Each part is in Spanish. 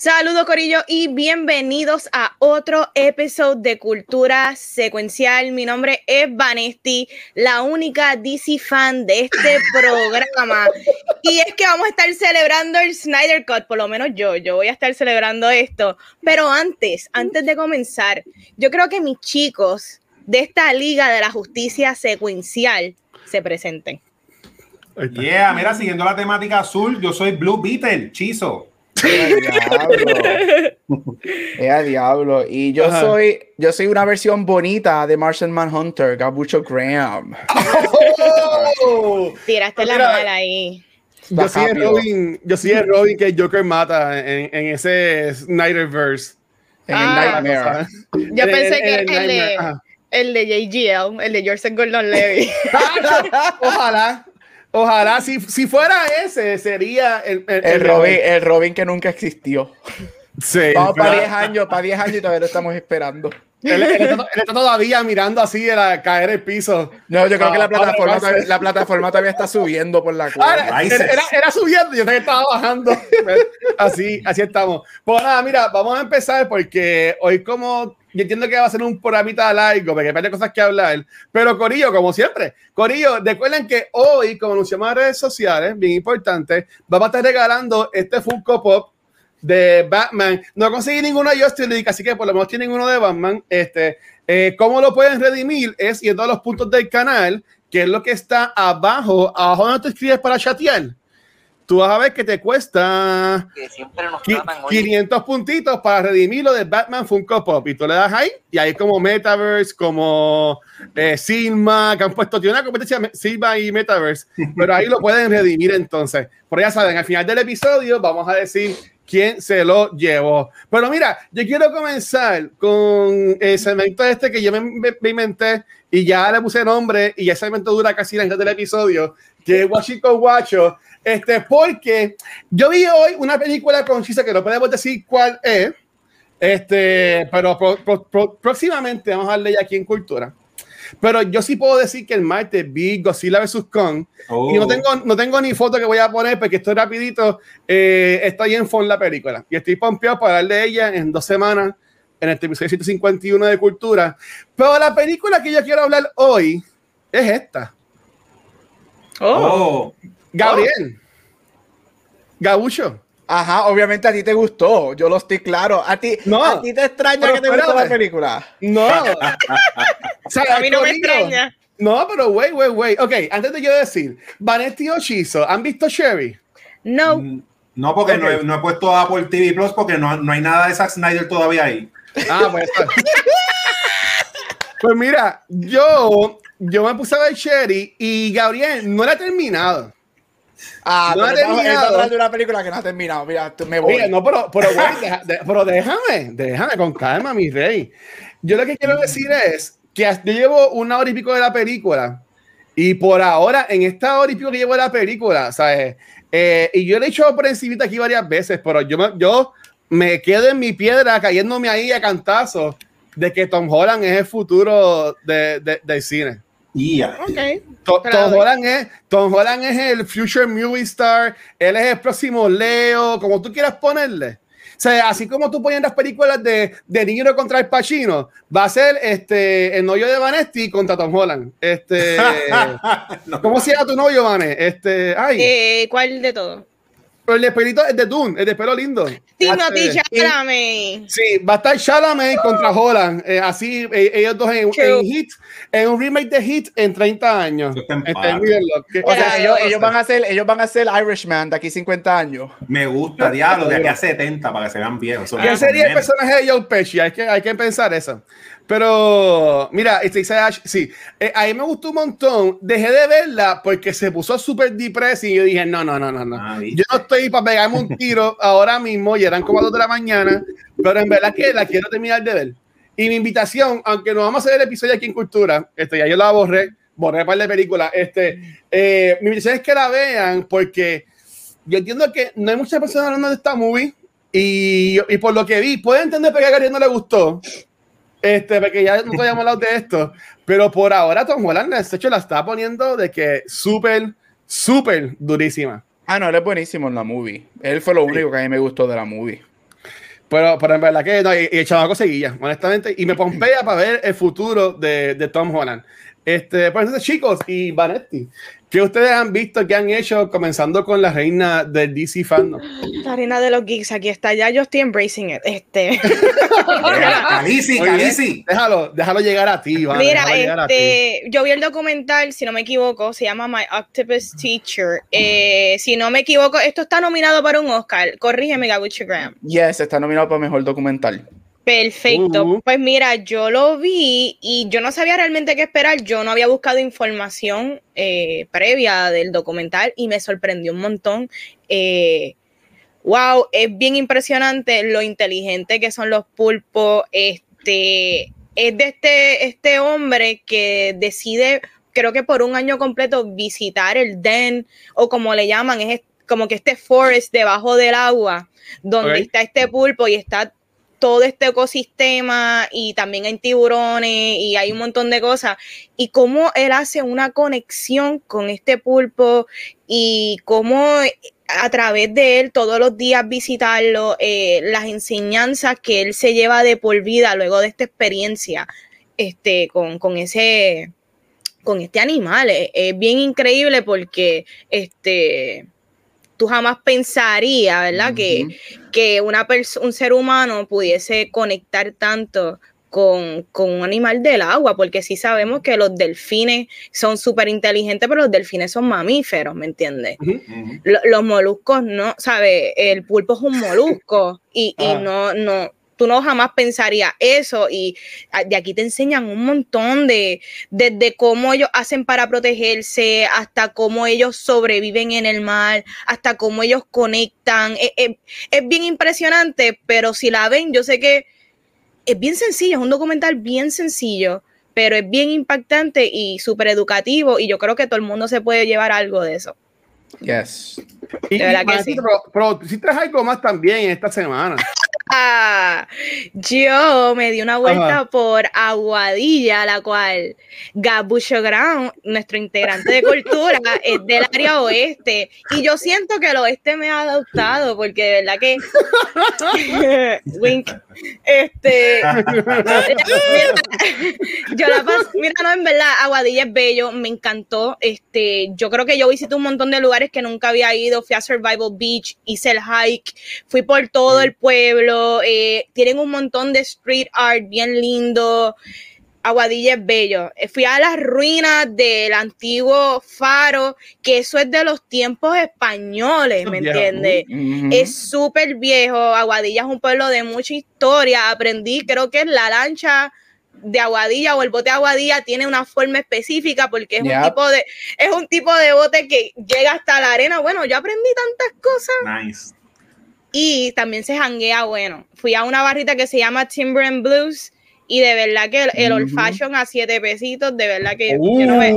Saludos Corillo y bienvenidos a otro episodio de Cultura Secuencial. Mi nombre es Vanesti, la única DC fan de este programa. Y es que vamos a estar celebrando el Snyder Cut, por lo menos yo, yo voy a estar celebrando esto. Pero antes, antes de comenzar, yo creo que mis chicos de esta Liga de la Justicia Secuencial se presenten. Yeah, mira, siguiendo la temática azul, yo soy Blue Beetle, Chizo. Ea diablo. Y yo soy, yo soy una versión bonita de Martian Manhunter, Gabucho Graham. Oh. Tiraste la mala ahí. Yo soy, el Robin, yo soy el Robin que Joker mata en, en ese Snyderverse. En el ah. Nightmare. Yo pensé que era el, de, el de JGL, el de Joseph Gordon Levy. Ojalá. Ojalá, si, si fuera ese, sería el, el, Robin, el Robin que nunca existió. Sí, Vamos para 10 años, para 10 años y todavía lo estamos esperando. Él, está, todavía mirando así a caer el piso. No, yo creo que la plataforma, todavía, la plataforma todavía está subiendo por la cueva. era, era, subiendo, yo estaba bajando. así, así estamos. Pues nada, mira, vamos a empezar porque hoy como yo entiendo que va a ser un programita largo, porque hay cosas que hablar. Pero Corillo, como siempre, Corillo, recuerden que hoy, como anunciamos en redes sociales, bien importante, vamos a estar regalando este Funko Pop de Batman. No conseguí ninguno de Justin League, así que por lo menos tienen uno de Batman. Este, eh, ¿Cómo lo pueden redimir? Es yendo a los puntos del canal, que es lo que está abajo. Abajo donde te escribes para chatear tú vas a ver que te cuesta 500 puntitos para redimirlo de Batman Funko Pop. Y tú le das ahí, y ahí como Metaverse, como eh, Silma, que han puesto, tiene una competencia Silma y Metaverse, pero ahí lo pueden redimir entonces. Pero ya saben, al final del episodio vamos a decir quién se lo llevó. Pero mira, yo quiero comenzar con el segmento este que yo me, me, inventé y ya le puse nombre y ese segmento dura casi la mitad del episodio, que es Washington Guacho este, porque yo vi hoy una película con Chisa que no podemos decir cuál es, este, pero próximamente vamos a darle ya aquí en Cultura. Pero yo sí puedo decir que el martes vi Godzilla vs. Kong y no oh. tengo, no tengo ni foto que voy a poner porque estoy rapidito, eh, estoy en phone la película y estoy pompeado para darle ella en dos semanas en este episodio 151 de Cultura. Pero la película que yo quiero hablar hoy es esta. Oh. Gabriel. Gabucho. Ajá, obviamente a ti te gustó, yo lo estoy claro. A ti, no, a ti te extraña que te guste la película. No. o sea, a mí no me extraña. No, pero wait, wait, wait. Ok, antes de yo decir, Vanetti Ochizo, ¿han visto Sherry? No. Mm, no, porque no, he, no, he, puesto Apple TV Plus porque no, no hay nada de Zack Snyder todavía ahí. Ah, pues. pues mira, yo, yo me puse a ver Sherry y Gabriel no la ha terminado. Ah, no ha terminado. de una película que no ha terminado. Mira, me voy. no, pero, pero, pero déjame, déjame con calma, mi rey. Yo lo que quiero decir es que yo llevo una hora y pico de la película y por ahora, en esta hora y pico que llevo de la película, ¿sabes? Eh, y yo le he hecho por encima aquí varias veces, pero yo me, yo me quedo en mi piedra cayéndome ahí a cantazos de que Tom Holland es el futuro de, de, del cine. Yeah. Okay. Tom, Holland es, Tom Holland es el future movie star, él es el próximo Leo, como tú quieras ponerle. O sea, así como tú pones las películas de, de Niro contra el Pacino, va a ser este, el novio de Vanesti contra Tom Holland. Este, ¿Cómo se llama tu novio, Vanes? Este, ay. Eh, ¿Cuál de todos? el de pelito es de Dune, el de pelo lindo. Timothy este, Chalamet. Sí, va a estar Chalamet contra Holland. Eh, así, eh, ellos dos en, en, Hit, en un remake de Hit en 30 años. Este, o sea, ellos, ellos, van a hacer, ellos van a hacer Irishman de aquí 50 años. Me gusta, diablo, de aquí a 70 para que se vean viejos. ¿Quién sería el personaje de Joe Pesci? Hay que, hay que pensar eso. Pero, mira, este, sí, eh, a mí me gustó un montón. Dejé de verla porque se puso súper depresiva y yo dije, no, no, no, no, no. Ah, yo no estoy para pegarme un tiro ahora mismo y eran como las 2 de la mañana, pero en verdad que la quiero terminar de ver. Y mi invitación, aunque no vamos a hacer el episodio aquí en Cultura, este, ya yo la borré, borré un par de películas. Este, eh, mi intención es que la vean porque yo entiendo que no hay muchas personas hablando de esta movie y, y por lo que vi, puedo entender por qué a Gary no le gustó. Este, porque ya no habíamos hablado de esto, pero por ahora Tom Holland, de hecho, la está poniendo de que súper, súper durísima. Ah, no, él es buenísimo en la movie. Él fue lo único que a mí me gustó de la movie. Pero, pero en verdad que no, y, y el chavaco seguía, honestamente, y me pompea para ver el futuro de, de Tom Holland. Este, pues entonces, chicos, y Vanetti, ¿qué ustedes han visto que han hecho comenzando con la reina del DC fandom? La reina de los geeks, aquí está ya, yo estoy embracing it. Este. Calisi, Calisi. Déjalo, déjalo llegar a ti, Mira, a ti. este, yo vi el documental, si no me equivoco, se llama My Octopus Teacher. Eh, si no me equivoco, esto está nominado para un Oscar. Corrígeme, Gabucho Graham. Yes, está nominado para mejor documental. Perfecto. Pues mira, yo lo vi y yo no sabía realmente qué esperar. Yo no había buscado información eh, previa del documental y me sorprendió un montón. Eh, wow, es bien impresionante lo inteligente que son los pulpos. Este es de este, este hombre que decide, creo que por un año completo, visitar el den o como le llaman, es como que este forest debajo del agua, donde está este pulpo y está todo este ecosistema y también hay tiburones y hay un montón de cosas y cómo él hace una conexión con este pulpo y cómo a través de él todos los días visitarlo, eh, las enseñanzas que él se lleva de por vida luego de esta experiencia este, con, con ese con este animal. Es, es bien increíble porque este tú jamás pensarías, ¿verdad? Que, que una un ser humano pudiese conectar tanto con, con un animal del agua, porque sí sabemos que los delfines son súper inteligentes, pero los delfines son mamíferos, ¿me entiendes? Los moluscos no, ¿sabes? El pulpo es un molusco y, y Ah. no, no, tú no jamás pensarías eso y ah, de aquí te enseñan un montón de, desde cómo ellos hacen para protegerse, hasta cómo ellos sobreviven en el mar, hasta cómo ellos conectan. Es, es- es bien impresionante, pero si la ven, yo sé que es bien sencillo, es un documental bien sencillo, pero es bien impactante y súper educativo y yo creo que todo el mundo se puede llevar algo de eso. Yes. Y, de verdad y, que Vanetti, sí. Pero, pero si traes algo más también esta semana. Yo me di una vuelta Ajá. por Aguadilla, la cual Gabucho Ground, nuestro integrante de cultura, es del área oeste. Y yo siento que el oeste me ha adoptado, porque de verdad que. Wink. Este. mira, yo la pas- mira, no, en verdad, Aguadilla es bello, me encantó. Este, yo creo que yo visité un montón de lugares que nunca había ido. Fui a Survival Beach, hice el hike, fui por todo el pueblo. Eh, tienen un montón de street art bien lindo. Aguadilla es bello. Eh, Fui a las ruinas del antiguo faro, que eso es de los tiempos españoles, ¿me entiendes? Es súper viejo. Aguadilla es un pueblo de mucha historia. Aprendí, creo que es la lancha de Aguadilla o el bote de Aguadilla tiene una forma específica porque es un tipo de es un tipo de bote que llega hasta la arena. Bueno, yo aprendí tantas cosas Nice. Y también se janguea bueno. Fui a una barrita que se llama Timber and Blues y de verdad que el, el old fashion a siete pesitos, de verdad que yo no me,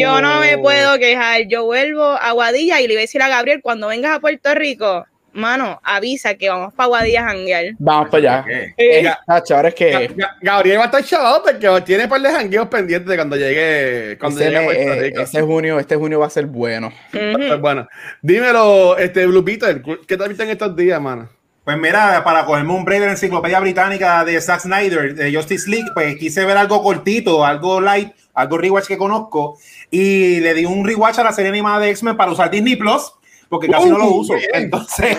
yo no me Uh. puedo quejar. Yo vuelvo a Aguadilla y le voy a decir a Gabriel, cuando vengas a Puerto Rico, mano, avisa que vamos para Aguadilla a janguear. Vamos para allá. Eh, Tacho, ahora es que Ga- Ga- Gabriel va a estar chavado porque tiene un par de jangueos pendientes de cuando llegue, cuando ese, llegue a Puerto eh, Rico. ese junio, este junio va a ser bueno. Bueno, dímelo, este Blue Peter, ¿qué te viste en estos días, mano? Pues mira, para cogerme un break de la enciclopedia británica de Zack Snyder, de Justice League, pues quise ver algo cortito, algo light, algo rewatch que conozco, y le di un rewatch a la serie animada de X-Men para usar Disney Plus, porque casi no lo Uh, uso. bien. Entonces,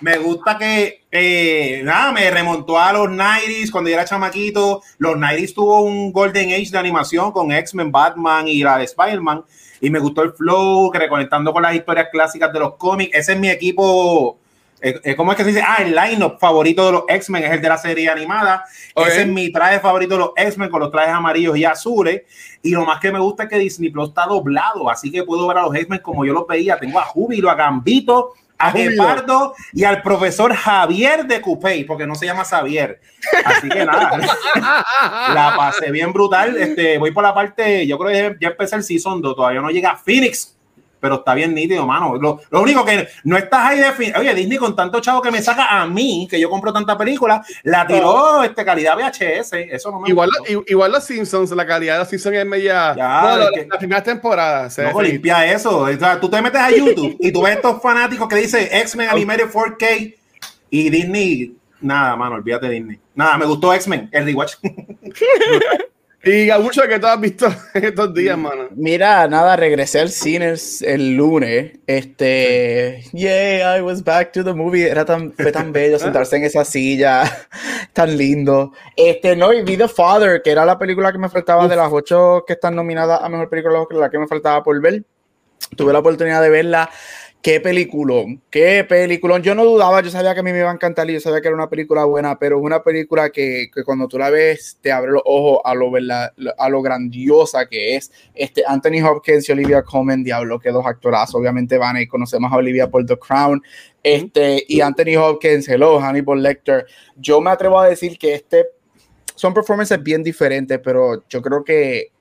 me gusta que, eh, nada, me remontó a los 90s cuando yo era chamaquito. Los 90s tuvo un Golden Age de animación con X-Men, Batman y la de Spider-Man, y me gustó el flow, que reconectando con las historias clásicas de los cómics. Ese es mi equipo. Eh, eh, ¿Cómo es que se dice? Ah, el line-up favorito de los X-Men es el de la serie animada. Ese es mi traje favorito de los X-Men con los trajes amarillos y azules. Y lo más que me gusta es que Disney Plus está doblado, así que puedo ver a los X-Men como yo los veía. Tengo a Júbilo, a Gambito, a Gepardo y al profesor Javier de Coupey, porque no se llama Xavier. Así que nada, la pasé bien brutal. Este, voy por la parte, yo creo que ya empecé el season 2, todavía no llega a Phoenix, pero está bien nítido, mano. Lo, lo único que no está ahí de Oye, Disney con tanto chavo que me saca a mí, que yo compro tanta película, la tiró este, calidad VHS. Eso no me igual, igual los Simpsons, la calidad de los Simpsons es media. Ya, la, que, la, primera temporada. No, limpia eso. O sea, tú te metes a YouTube y tú ves estos fanáticos que dicen X-Men Animated 4K y Disney. Nada, mano, olvídate de Disney. Nada, me gustó X-Men, el rewatch. Y mucho que tú has visto estos días, mano. Mira, nada, regresé al cine el, lunes. Este, yeah, I was back to the movie. Era tan, fue tan bello sentarse en esa silla, tan lindo. Este, no, y vi The Father, que era la película que me faltaba de las ocho que están nominadas a mejor película, la que me faltaba por ver. Tuve la oportunidad de verla qué peliculón, qué peliculón. Yo no dudaba, yo sabía que a mí me iba a encantar y yo sabía que era una película buena, pero es una película que, que cuando tú la ves te abre los ojos a lo, a lo grandiosa que es. Este, Anthony Hopkins y Olivia Colman, diablo, que dos actorazos. Obviamente van y conocemos a Olivia por The Crown. Este, y Anthony Hopkins, hello, Hannibal Lecter. Yo me atrevo a decir que este son performances bien diferentes, pero yo creo que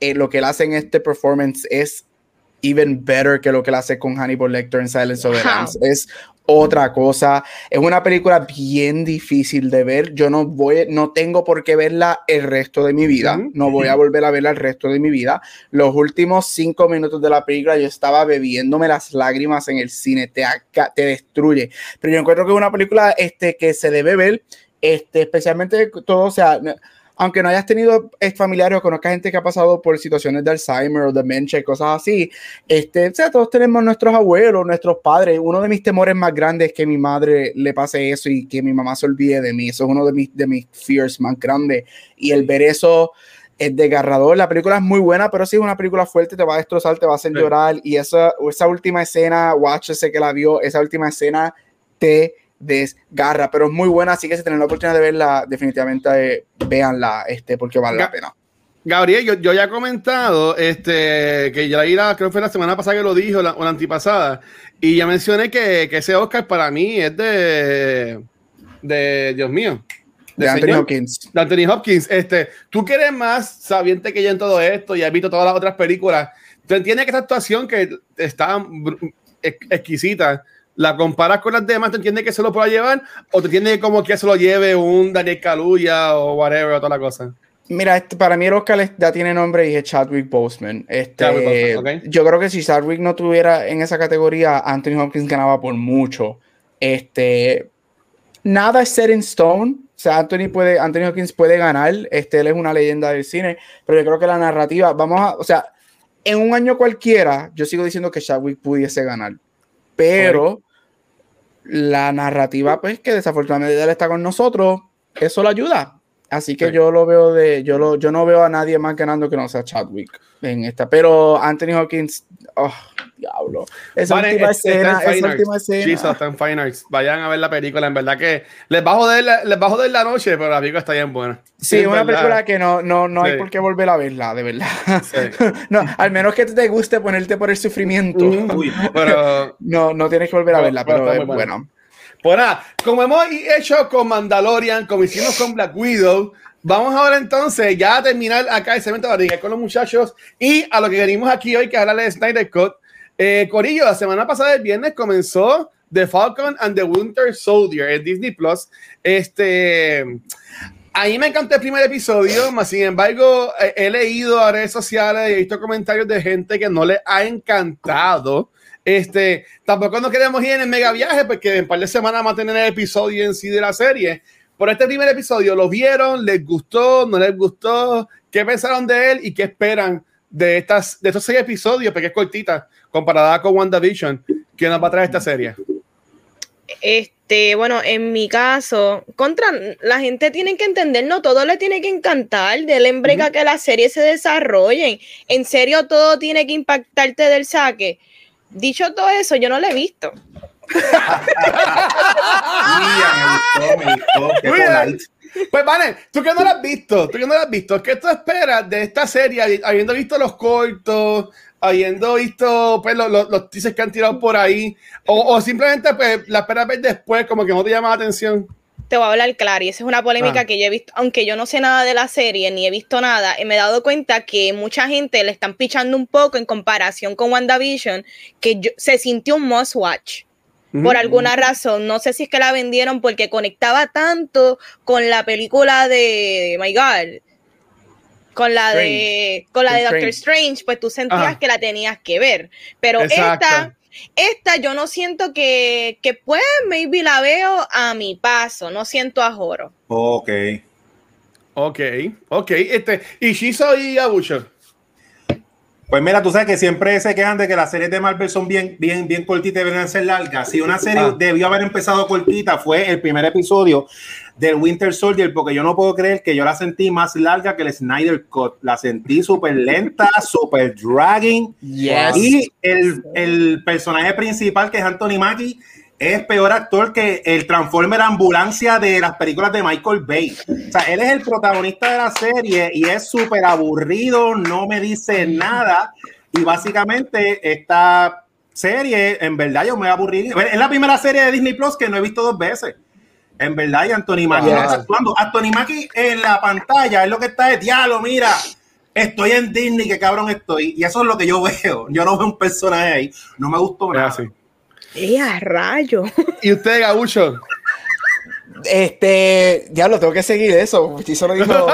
eh, lo que él hace en este performance es even better que lo que él hace con Hannibal Lecter en Silence of the Lambs. Es otra cosa. Es una película bien difícil de ver. Yo no voy, no tengo por qué verla el resto de mi vida. No voy a volver a verla el resto de mi vida. Los últimos cinco minutos de la película yo estaba bebiéndome las lágrimas en el cine. Te, te destruye. Pero yo encuentro que es una película este, que se debe ver, este, especialmente todo, o sea aunque no hayas tenido familiares o conozcas gente que ha pasado por situaciones de Alzheimer o demencia y cosas así, este, o sea, todos tenemos nuestros abuelos, nuestros padres. Uno de mis temores más grandes es que mi madre le pase eso y que mi mamá se olvide de mí. Eso es uno de mis, de mis fears más grandes. Y el ver eso es desgarrador. La película es muy buena, pero sí es una película fuerte, te va a destrozar, te va a hacer llorar. Y esa, esa última escena, watch ese que la vio, esa última escena te desgarra, pero es muy buena, así que si tienen la oportunidad de verla, definitivamente eh, véanla, este, porque vale la pena. Gabriel, yo, yo, ya he comentado este, que ya la creo que fue la semana pasada que lo dijo, la, o la antipasada, y ya mencioné que, que, ese Oscar para mí es de, de Dios mío. De, Anthony Hopkins. De Anthony Hopkins. Este, tú quieres más sabiente que yo en todo esto y has visto todas las otras películas. Tú entiendes que esta actuación que está exquisita la comparas con las demás, ¿te entiendes que se lo pueda llevar? ¿O te entiendes como que se lo lleve un Daniel Kaluuya o whatever, o toda la cosa? Mira, este, para mí el Oscar ya tiene nombre y es Chadwick Boseman. Este, Yo creo que si Chadwick no tuviera en esa categoría, Anthony Hopkins ganaba por mucho. Este, nada es set in stone. O sea, Anthony, puede, Anthony Hopkins puede ganar. Este, él es una leyenda del cine. Pero yo creo que la narrativa, vamos a, o sea, en un año cualquiera, yo sigo diciendo que Chadwick pudiese ganar pero la narrativa, pues que desafortunadamente él está con nosotros, eso lo ayuda. Así que yo lo veo de, yo lo, yo no veo a nadie más ganando que no sea Chadwick en esta. Pero Anthony Hawkins, oh, diablo. Esa última escena, esa última escena. está en Fine Arts. Vayan a ver la película. En verdad que les va a joder, les va a joder la noche, pero la película está bien buena. Sí, es una película que no, no, no hay por qué volver a verla, de verdad. no, al menos que te guste ponerte por el sufrimiento. pero no, no tienes que volver a verla, pero, es bueno. Pues nada, como hemos hecho con Mandalorian, como hicimos con Black Widow, vamos ahora entonces ya a terminar acá el segmento de con los muchachos y a lo que venimos aquí hoy, que es hablarle de Snyder Cut. Eh, Corillo, la semana pasada, el viernes, comenzó The Falcon and the Winter Soldier en Disney Plus. Este. A mí me encantó el primer episodio, más sin embargo, he leído a redes sociales y he visto comentarios de gente que no le ha encantado. Este, tampoco nos queremos ir en el mega viaje porque en un par de semanas vamos a tener el episodio en sí de la serie. Por este primer episodio, ¿lo vieron? ¿Les gustó? ¿No les gustó? ¿Qué pensaron de él y qué esperan de, estas, de estos seis episodios? Porque es cortita comparada con WandaVision. ¿Qué nos va a traer esta serie? Este, bueno, en mi caso, contra la gente tiene que entender, no todo le tiene que encantar, de la que la serie se desarrolle. En serio, todo tiene que impactarte del saque. Dicho todo eso, yo no lo he visto. Pues, vale, tú que no lo has visto, tú que no lo has visto, ¿qué tú esperas de esta serie, habiendo visto los cortos, habiendo visto pues, los, los, los teasers que han tirado por ahí, o, o simplemente pues, la esperas ver después, como que no te llama la atención? Te voy a hablar claro, y esa es una polémica Ah. que yo he visto, aunque yo no sé nada de la serie ni he visto nada, y me he dado cuenta que mucha gente le están pichando un poco en comparación con WandaVision, que yo- se sintió un must watch. Por alguna razón, no sé si es que la vendieron porque conectaba tanto con la película de My God, con la de con la de Doctor Strange, pues tú sentías Ajá. que la tenías que ver. Pero Exacto. esta, esta yo no siento que, que pues maybe la veo a mi paso, no siento a Joro. Ok. Ok, ok. Este, y Shizo y Abucho. Pues mira, tú sabes que siempre se quejan de que las series de Marvel son bien, bien, bien cortitas y deben ser largas. Si una serie Ah. debió haber empezado cortita, fue el primer episodio del Winter Soldier, porque yo no puedo creer que yo la sentí más larga que el Snyder Cut. La sentí súper lenta, súper dragging. Yes. Y el, el personaje principal, que es Anthony Mackie, es peor actor que el Transformer Ambulancia de las películas de Michael Bay. O sea, él es el protagonista de la serie y es súper aburrido, no me dice nada. Y básicamente esta serie, en verdad, yo me aburrí. Es la primera serie de Disney Plus que no he visto dos veces. En verdad, y Anthony Mackie no está actuando. Anthony Mackie en la pantalla es lo que está de diálogo, mira. Estoy en Disney, qué cabrón estoy. Y eso es lo que yo veo. Yo no veo un personaje ahí. No me gustó nada. Ah, sí. ¡Eh, a rayo! ¿Y usted, Gabucho? Este, ya lo tengo que seguir eso. Chizo lo dijo.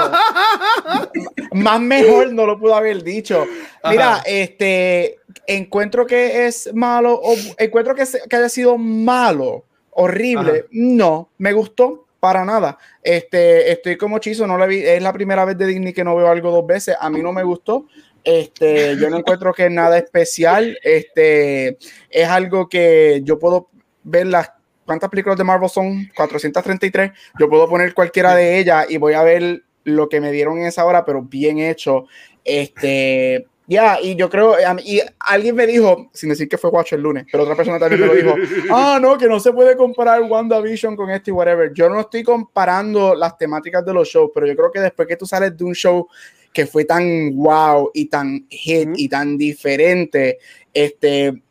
Más mejor no lo pudo haber dicho. Mira, Ajá. este, encuentro que es malo, o encuentro que, se- que haya sido malo, horrible. Ajá. No, me gustó para nada. Este, estoy como Chizo, no la vi, es la primera vez de Disney que no veo algo dos veces. A mí no me gustó. Este, yo no encuentro que es nada especial. Este, es algo que yo puedo ver las ¿cuántas películas de Marvel son? 433. Yo puedo poner cualquiera de ellas y voy a ver lo que me dieron en esa hora, pero bien hecho. Este, ya, y yo creo, y alguien me dijo, sin decir que fue Watch el lunes, pero otra persona también me lo dijo, ah, no, que no se puede comparar WandaVision con este y whatever. Yo no estoy comparando las temáticas de los shows, pero yo creo que después que tú sales de un show que fue tan wow y tan hit y tan diferente, este,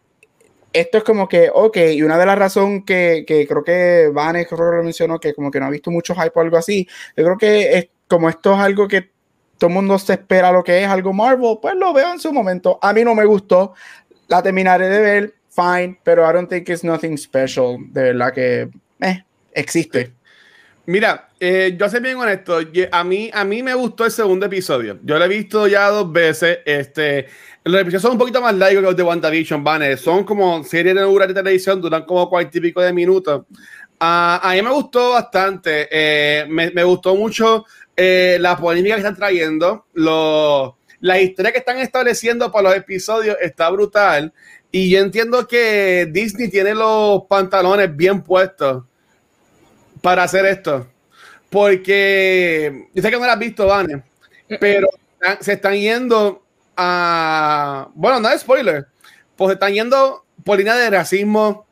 esto es como que, ok, y una de las razones que, que creo que Vanes creo que lo mencionó, que como que no ha visto mucho hype o algo así, yo creo que es, como esto es algo que todo el mundo se espera lo que es algo Marvel, pues lo veo en su momento. A mí no me gustó, la terminaré de ver, fine, pero I don't think it's nothing special, de verdad que eh, existe. Mira, eh, yo soy bien honesto. A mí, a mí me gustó el segundo episodio. Yo lo he visto ya dos veces. Este, los episodios son un poquito más largos que los de WandaVision, Van. Son como series de de televisión, duran como cuarenta y pico de minutos. Ah, a mí me gustó bastante. eh, me, gustó mucho eh, la polémica que están trayendo. Lo, la historia que están estableciendo para los episodios está brutal. Y yo entiendo que Disney tiene los pantalones bien puestos para hacer esto. Porque yo sé que no lo has visto, Vane, pero se están yendo a. Bueno, no es spoiler, pues se están yendo por líneas de racismo,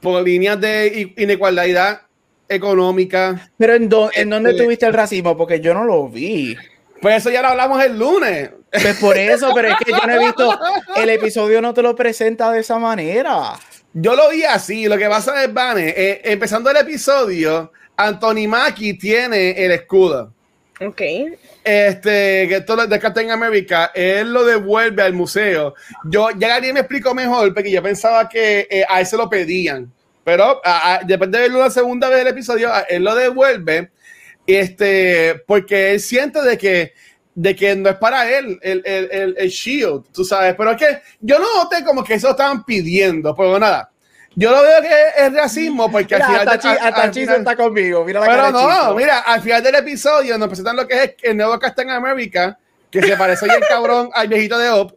por líneas de inequalidad económica. Pero ¿en, dó- ¿en dónde Este- tuviste el racismo? Porque yo no lo vi. Pues eso ya lo hablamos el lunes. Pues por eso, pero es que yo no he visto, el episodio no te lo presenta de esa manera. Yo lo vi así. Lo que pasa es, Vane, eh, empezando el episodio, Anthony Mackie tiene el escudo. Ok. este, que todo lo de Captain America, él lo devuelve al museo. Yo, ya alguien me explicó mejor, porque yo pensaba que eh, a él se lo pedían. Pero a- a- después de verlo la segunda vez del episodio, a- él lo devuelve, este, porque él siente de que, de que no es para él el, el, el, el shield, tú sabes. Pero es que yo no noté como que eso estaban pidiendo, pero nada. Yo lo veo que es racismo, porque al final. hasta, al Chizo final- está conmigo. Mira la pero de no, mira, al final del episodio nos presentan lo que es el nuevo Captain America, que se parece bien cabrón al viejito de Op.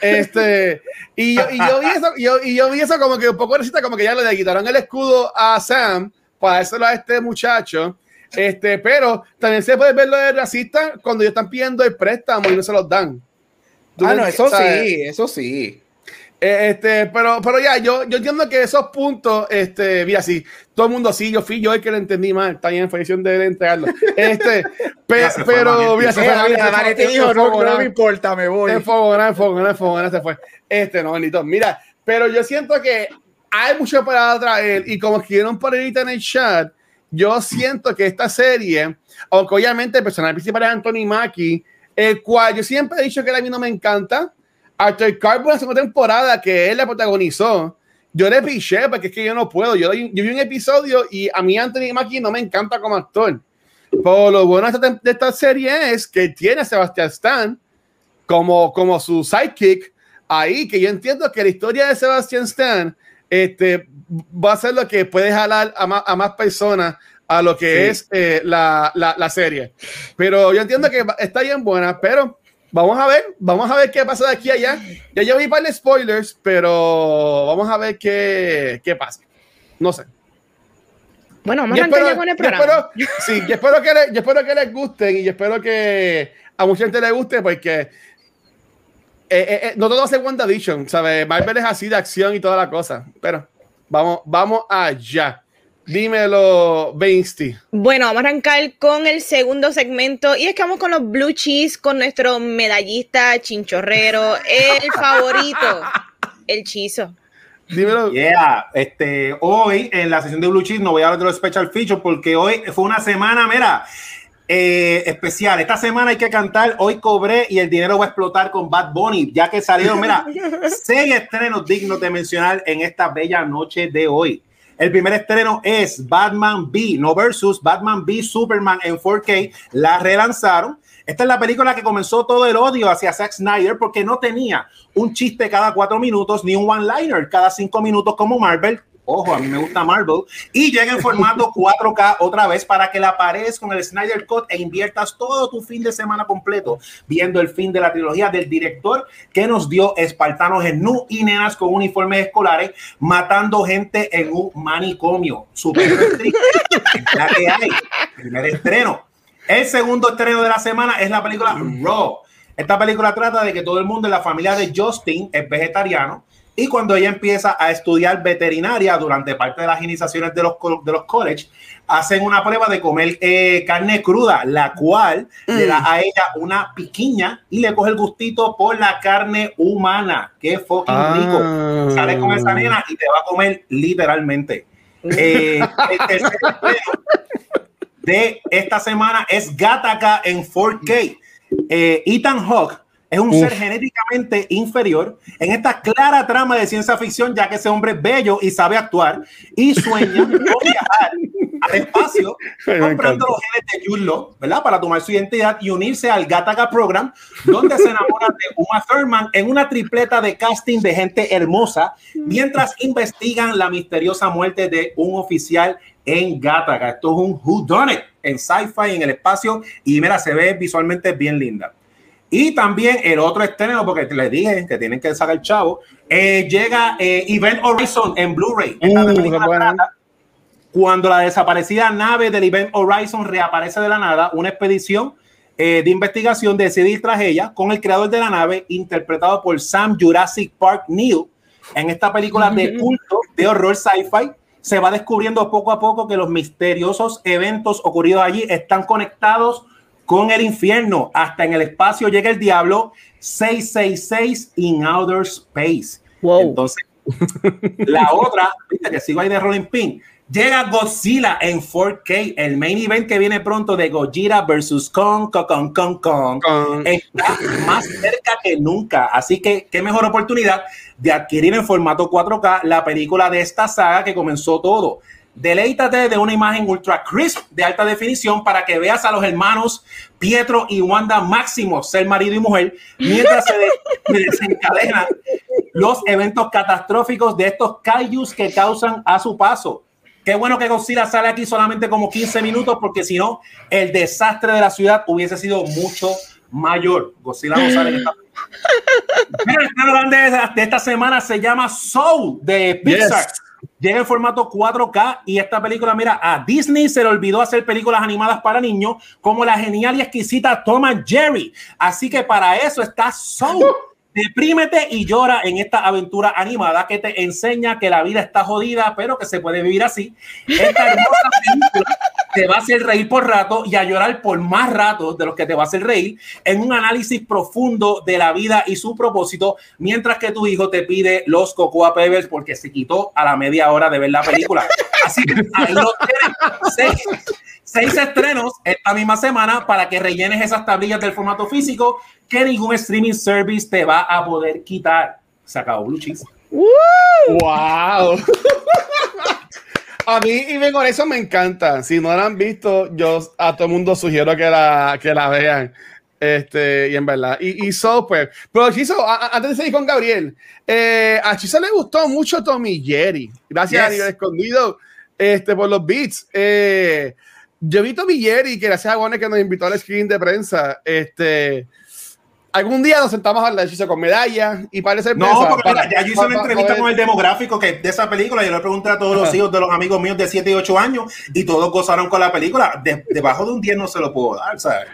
Este, y yo, y yo vi eso, yo, y yo vi eso como que un poco recita, como que ya le quitaron el escudo a Sam para dárselo a este muchacho. Este, pero también se puede ver lo de racista cuando ellos están pidiendo el préstamo y no se los dan. Ah, no, eso ¿sabes? sí, eso sí. Eh, Este, pero, pero ya, yo, yo entiendo que esos puntos, este, mira, sí, todo el mundo sí, yo fui yo el que lo entendí mal, está en felicidad de entregarlo. Este, pe- fue, pero, mira, se fue, se dijo, no, no me importa, me voy. enfogona, enfogona, enfogona, se fue. Este, no, bendito. Mira, pero yo siento que hay mucho para traer y como escribieron por ahorita en el chat, yo siento que esta serie, aunque obviamente el personaje principal es Anthony Mackie, el cual yo siempre he dicho que a mí no me encanta, hasta el Carbo la segunda temporada que él la protagonizó, yo le piché porque es que yo no puedo. Yo, yo vi un episodio y a mí Anthony Mackie no me encanta como actor. Pero lo bueno de esta, de esta serie es que tiene a Sebastián Stan como, como su sidekick ahí, que yo entiendo que la historia de Sebastián Stan este, va a ser lo que puede jalar a más, a más personas a lo que Sí. es eh, la, la, la serie. Pero yo entiendo que está bien buena, pero vamos a ver, vamos a ver qué pasa de aquí a allá. Ya yo vi para de spoilers, pero vamos a ver qué, qué pasa. No sé. Bueno, vamos Yo a espero, ya con el yo programa. espero- sí, yo espero, que le- yo espero que les gusten y yo espero que a mucha gente le guste porque eh, eh, eh, no todo hace WandaVision, ¿sabes? Marvel es así de acción y toda la cosa. Pero vamos, vamos allá. Dímelo, Bainsty. Bueno, vamos a arrancar con el segundo segmento y es que vamos con los blue cheese con nuestro medallista chinchorrero, el favorito, el chizo. Dímelo. Yeah, este, hoy en la sesión de Blue Cheese no voy a hablar de los special features porque hoy fue una semana, mira, eh, especial. Esta semana hay que cantar, hoy cobré y el dinero va a explotar con Bad Bunny, ya que salieron, mira, seis estrenos dignos de mencionar en esta bella noche de hoy. El primer estreno es Batman B, no versus Batman B Superman en 4K. La relanzaron. Esta es la película que comenzó todo el odio hacia Zack Snyder porque no tenía un chiste cada cuatro minutos ni un one-liner cada cinco minutos como Marvel. Ojo, a mí me gusta Marvel. Y llega en formato 4K otra vez para que la pares con el Snyder Cut e inviertas todo tu fin de semana completo viendo el fin de la trilogía del director que nos dio espartanos en nu y nenas con uniformes escolares matando gente en un manicomio. Super la que hay. Primer estreno. El segundo estreno de la semana es la película Raw. Esta película trata de que todo el mundo en la familia de Justin es vegetariano y cuando ella empieza a estudiar veterinaria durante parte de las iniciaciones de los, de los college, hacen una prueba de comer eh, carne cruda, la cual le da a ella una piquiña y le coge el gustito por la carne humana. Qué fucking rico. Sale con esa nena y te va a comer literalmente. Eh, el tercer de esta semana es Gataca en 4K. Eh, Ethan Hawke es un Uf. ser genéticamente inferior en esta clara trama de ciencia ficción, ya que ese hombre es bello y sabe actuar y sueña con viajar al espacio comprando los genes de Law, ¿verdad? Para tomar su identidad y unirse al Gataca Program, donde se enamora de Uma Thurman en una tripleta de casting de gente hermosa, mientras investigan la misteriosa muerte de un oficial en Gataca. Esto es un Who Done It en sci-fi en el espacio y mira, se ve visualmente bien linda. Y también el otro estreno, porque les dije que tienen que sacar el chavo, eh, llega eh, Event Horizon en Blu-ray. Uh, cuando la desaparecida nave del Event Horizon reaparece de la nada, una expedición eh, de investigación decide ir tras ella con el creador de la nave, interpretado por Sam Jurassic Park Neill. En esta película de culto de horror sci-fi, se va descubriendo poco a poco que los misteriosos eventos ocurridos allí están conectados con el infierno. Hasta en el espacio llega el diablo 666 in outer space. Wow. Entonces, la otra, viste que sigo ahí de Rolling Pin. Llega Godzilla en 4K, el main event que viene pronto de Godzilla versus Kong, Kong, Kong, Kong, Kong. Está más cerca que nunca. Así que, qué mejor oportunidad de adquirir en formato 4K la película de esta saga que comenzó todo. Deleítate de una imagen ultra crisp de alta definición para que veas a los hermanos Pietro y Wanda Máximo ser marido y mujer mientras se de- desencadenan los eventos catastróficos de estos kaijus que causan a su paso. Qué bueno que Godzilla sale aquí solamente como 15 minutos porque si no, el desastre de la ciudad hubiese sido mucho mayor. Godzilla no sale en esta el de, de esta semana se llama Soul de Pixar. Yes. Llega en formato 4K y esta película, mira, a Disney se le olvidó hacer películas animadas para niños como la genial y exquisita Tom and Jerry. Así que para eso está Soul Deprímete y llora en esta aventura animada que te enseña que la vida está jodida, pero que se puede vivir así. Esta hermosa película te va a hacer reír por rato y a llorar por más rato de los que te va a hacer reír en un análisis profundo de la vida y su propósito, mientras que tu hijo te pide los Cocoa Pebbles porque se quitó a la media hora de ver la película. Así que ahí lo tienes. Seis, estrenos esta misma semana para que rellenes esas tablillas del formato físico que ningún streaming service te va a poder quitar. Se acabó Blue Cheese. ¡Wow! A mí, y con eso me encanta. Si no la han visto, yo a todo el mundo sugiero que la, que la vean. Este, y en verdad, y, y so, pues, pero Chizo, antes de seguir con Gabriel, eh, a Chizo le gustó mucho Tommy Jerry. Gracias a Nivel Escondido este, por los beats. Eh, yo vi Tommy Jerry, que gracias a Bonnie que nos invitó al screen de prensa. Este, algún día nos sentamos a hablar de con medalla y parece no porque ya yo hice una entrevista con el demográfico que de esa película yo le pregunté a todos los hijos de los amigos míos de 7 y 8 años y todos gozaron con la película. Debajo de un 10 no se lo puedo dar ¿sabes?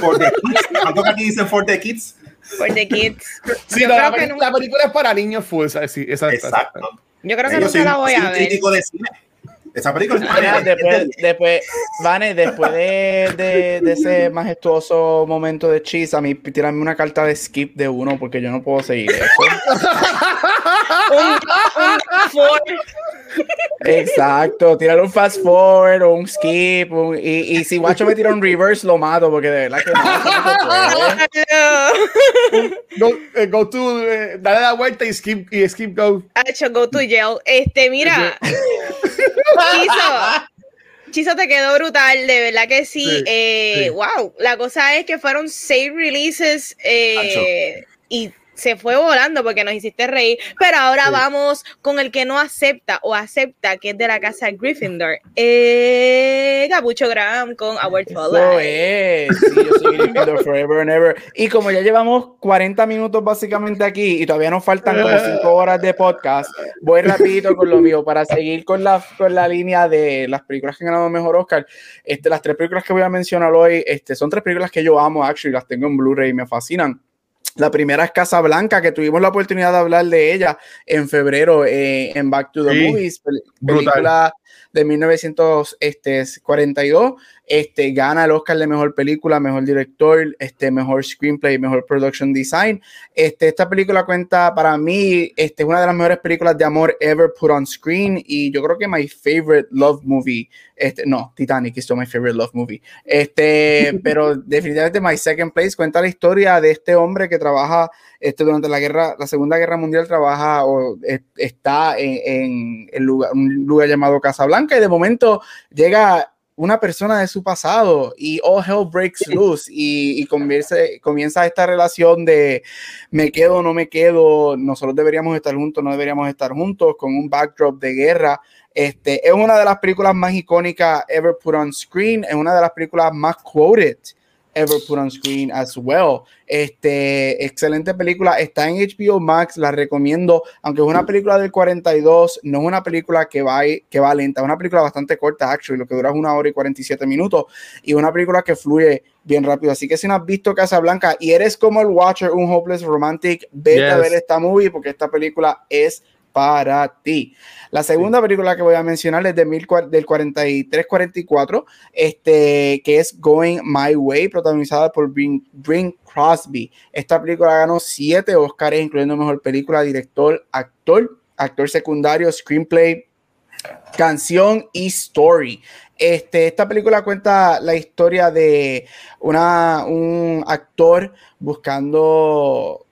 for the kids ¿cuánto que aquí dicen for the kids? for the kids. Sí, la, la, película es para niños full exacto yo creo que no se la voy a ver. crítico de cine esa película después, después, Vane, después de, de, de, ese majestuoso momento de cheese, a mí tirarme una carta de skip de uno porque yo no puedo seguir eso. Exacto, tirar un fast forward o un skip. y, y, si Guacho me tira un reverse, lo mato porque de verdad que no. go, eh, go to, eh, dale la vuelta y skip, y skip go. Hecho, go to jail. Este, mira. Chizo, Chizo te quedó brutal, de verdad que sí. eh, Wow, la cosa es que fueron seis releases eh, y se fue volando porque nos hiciste reír. Pero ahora vamos con el que no acepta o acepta que es de la casa Gryffindor. Eh, Gabucho Graham con Our Eso es. Sí, yo soy Gryffindor forever and ever. Y como ya llevamos 40 minutos básicamente aquí y todavía nos faltan como 5 horas de podcast, voy rapidito con lo mío para seguir con la, con la línea de las películas que han ganado mejor Oscar. Este, las tres películas que voy a mencionar hoy este, son tres películas que yo amo, actually, las tengo en Blu-ray y me fascinan. La primera es Casa Blanca, que tuvimos la oportunidad de hablar de ella en febrero eh, en Back to the Movies, película de 1942. Este, gana el Oscar de Mejor Película, Mejor Director, este, Mejor Screenplay, Mejor Production Design. Este, esta película cuenta, para mí, este, es una de las mejores películas de amor ever put on screen y yo creo que my favorite love movie, este, no, Titanic is still my favorite love movie, este, pero definitivamente my second place cuenta la historia de este hombre que trabaja este, durante la guerra, la Segunda Guerra Mundial, trabaja o está en, en lugar, un lugar llamado Casablanca y de momento llega una persona de su pasado y all hell breaks loose y, y comienza, comienza esta relación de me quedo, no me quedo, nosotros deberíamos estar juntos, no deberíamos estar juntos con un backdrop de guerra. Este, es una de las películas más icónicas ever put on screen, es una de las películas más quoted ever put on screen as well. Este, excelente película, está en HBO Max, la recomiendo, aunque es una película del 42, no es una película que va, que va lenta, es una película bastante corta, actually, lo que dura es una hora y 47 minutos, y una película que fluye bien rápido. Así que si no has visto Casa Blanca y eres como el Watcher, un hopeless romantic, vete a ver esta movie porque esta película es para ti. La segunda película que voy a mencionar es de mil, del 43-44, este, que es Going My Way, protagonizada por Bing, Crosby. Esta película ganó siete Oscars, incluyendo Mejor Película, Director, Actor, Actor Secundario, Screenplay, Canción y Story. Este, esta película cuenta la historia de una, un actor buscando